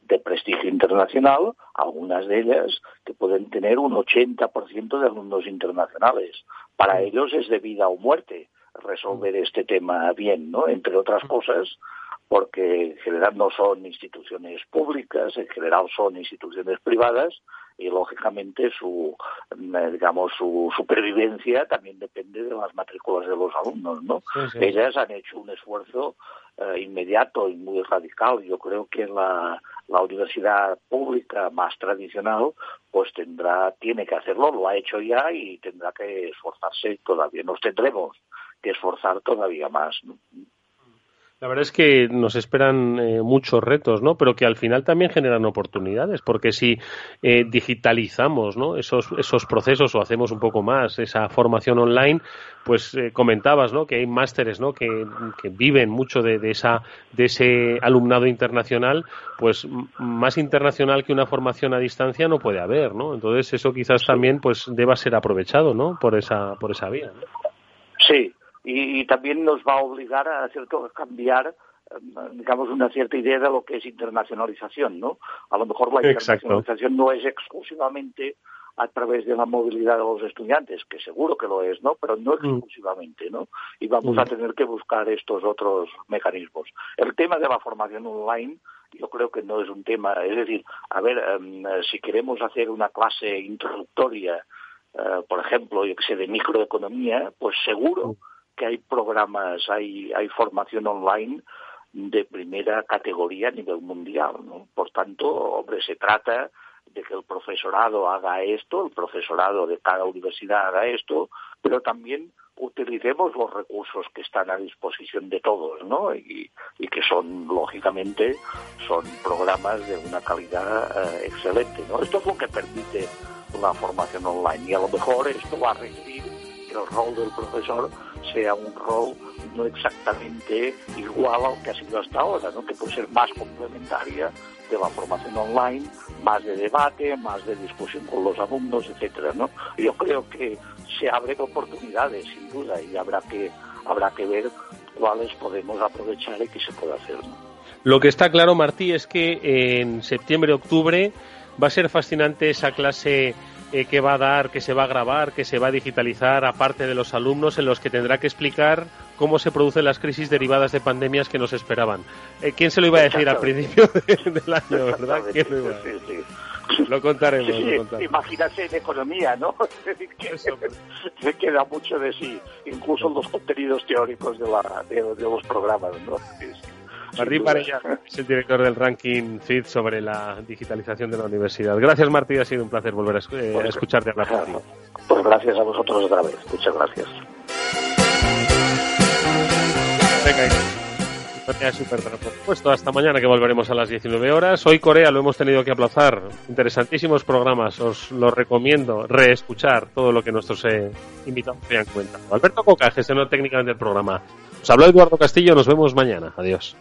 de prestigio internacional, algunas de ellas que pueden tener un 80% de alumnos internacionales. Para ellos es de vida o muerte resolver este tema bien, ¿no? Entre otras cosas, porque en general no son instituciones públicas, en general son instituciones privadas y lógicamente su eh, digamos su supervivencia también depende de las matrículas de los alumnos, ¿no? Ellas han hecho un esfuerzo eh, inmediato y muy radical. Yo creo que la, la universidad pública más tradicional pues tendrá, tiene que hacerlo, lo ha hecho ya y tendrá que esforzarse todavía. Nos tendremos que esforzar todavía más. ¿no? La verdad es que nos esperan eh, muchos retos, ¿no? Pero que al final también generan oportunidades, porque si eh, digitalizamos, ¿no? Esos, esos procesos o hacemos un poco más esa formación online, pues eh, comentabas, ¿no? Que hay másteres, ¿no? Que, viven mucho de, esa de ese alumnado internacional, pues más internacional que una formación a distancia no puede haber, ¿no? Entonces eso quizás también pues deba ser aprovechado, ¿no? Por esa por esa vía. Sí, y, también nos va a obligar a, cierto, cambiar eh, digamos, una cierta idea de lo que es internacionalización, ¿no? A lo mejor la internacionalización no es exclusivamente a través de la movilidad de los estudiantes, que seguro que lo es, ¿no? Pero no mm. exclusivamente, ¿no? Y vamos a mm. tener que buscar estos otros mecanismos. El tema de la formación online, yo creo que no es un tema, es decir, a ver, em, si queremos hacer una clase introductoria, eh, por ejemplo, yo que sé, de microeconomía, pues seguro mm que hay programas, hay, hay formación online de primera categoría a nivel mundial. ¿no? Por tanto, hombre, se trata de que el profesorado haga esto, el profesorado de cada universidad haga esto, pero también utilicemos los recursos que están a disposición de todos, ¿no? Y, que son, lógicamente, son programas de una calidad eh, excelente, ¿no? Esto es lo que permite la formación online y a lo mejor esto va a que el rol del profesor sea un rol no exactamente igual al que ha sido hasta ahora, ¿no? que puede ser más complementaria de la formación online, más de debate, más de discusión con los alumnos, etcétera, ¿no? Yo creo que se abren oportunidades, sin duda, y habrá que habrá que ver cuáles podemos aprovechar y qué se puede hacer. Lo que está claro, Martí, es que en septiembre, octubre va a ser fascinante esa clase eh, que va a dar, que se va a grabar, que se va a digitalizar, aparte de los alumnos, en los que tendrá que explicar cómo se producen las crisis derivadas de pandemias que nos esperaban. Eh, ¿Quién se lo iba a decir al principio del año, verdad? ¿Quién lo iba Lo contaremos, Imagínate en economía, ¿no? se queda mucho de sí, incluso en los contenidos teóricos de, la, de, los programas, ¿no? Martín Parella es el director del ranking FIT sobre la digitalización de la universidad. Gracias, Martín. Ha sido un placer volver a, eh, Pues, escucharte hablar contigo. Pues gracias a vosotros otra vez. Muchas gracias. Venga, Super, por supuesto, hasta mañana que volveremos a las 19 horas. Hoy Corea lo hemos tenido que aplazar. Interesantísimos programas, os lo recomiendo reescuchar todo lo que nuestros eh, invitados hayan cuenta. Alberto Coca, gestionó técnicamente el programa. Os habló Eduardo Castillo, nos vemos mañana. Adiós.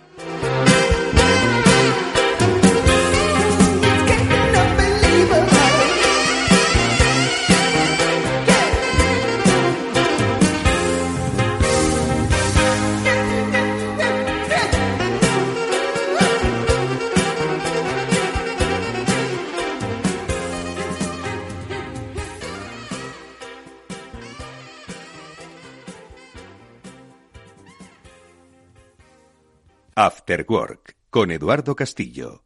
After Work con Eduardo Castillo.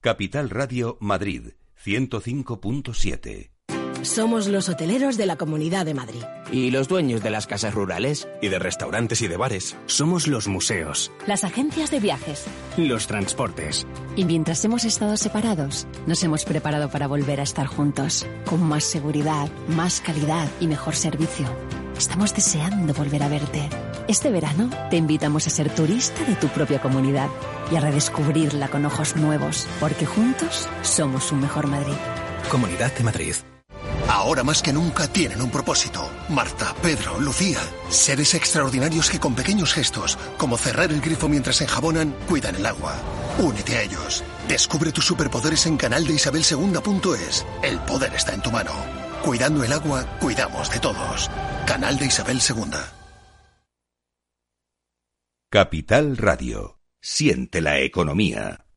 Capital Radio Madrid 105.7. Somos los hoteleros de la Comunidad de Madrid. Y los dueños de las casas rurales. Y de restaurantes y de bares. Somos los museos. Las agencias de viajes. Los transportes. Y mientras hemos estado separados, nos hemos preparado para volver a estar juntos. Con más seguridad, más calidad y mejor servicio. Estamos deseando volver a verte. Este verano te invitamos a ser turista de tu propia comunidad y a redescubrirla con ojos nuevos, porque juntos somos un mejor Madrid. Comunidad de Madrid. Ahora más que nunca tienen un propósito. Marta, Pedro, Lucía. Seres extraordinarios que con pequeños gestos, como cerrar el grifo mientras enjabonan, cuidan el agua. Únete a ellos. Descubre tus superpoderes en canaldeisabelsegunda.es. El poder está en tu mano. Cuidando el agua, cuidamos de todos. Canal de Isabel II. Capital Radio. Siente la economía.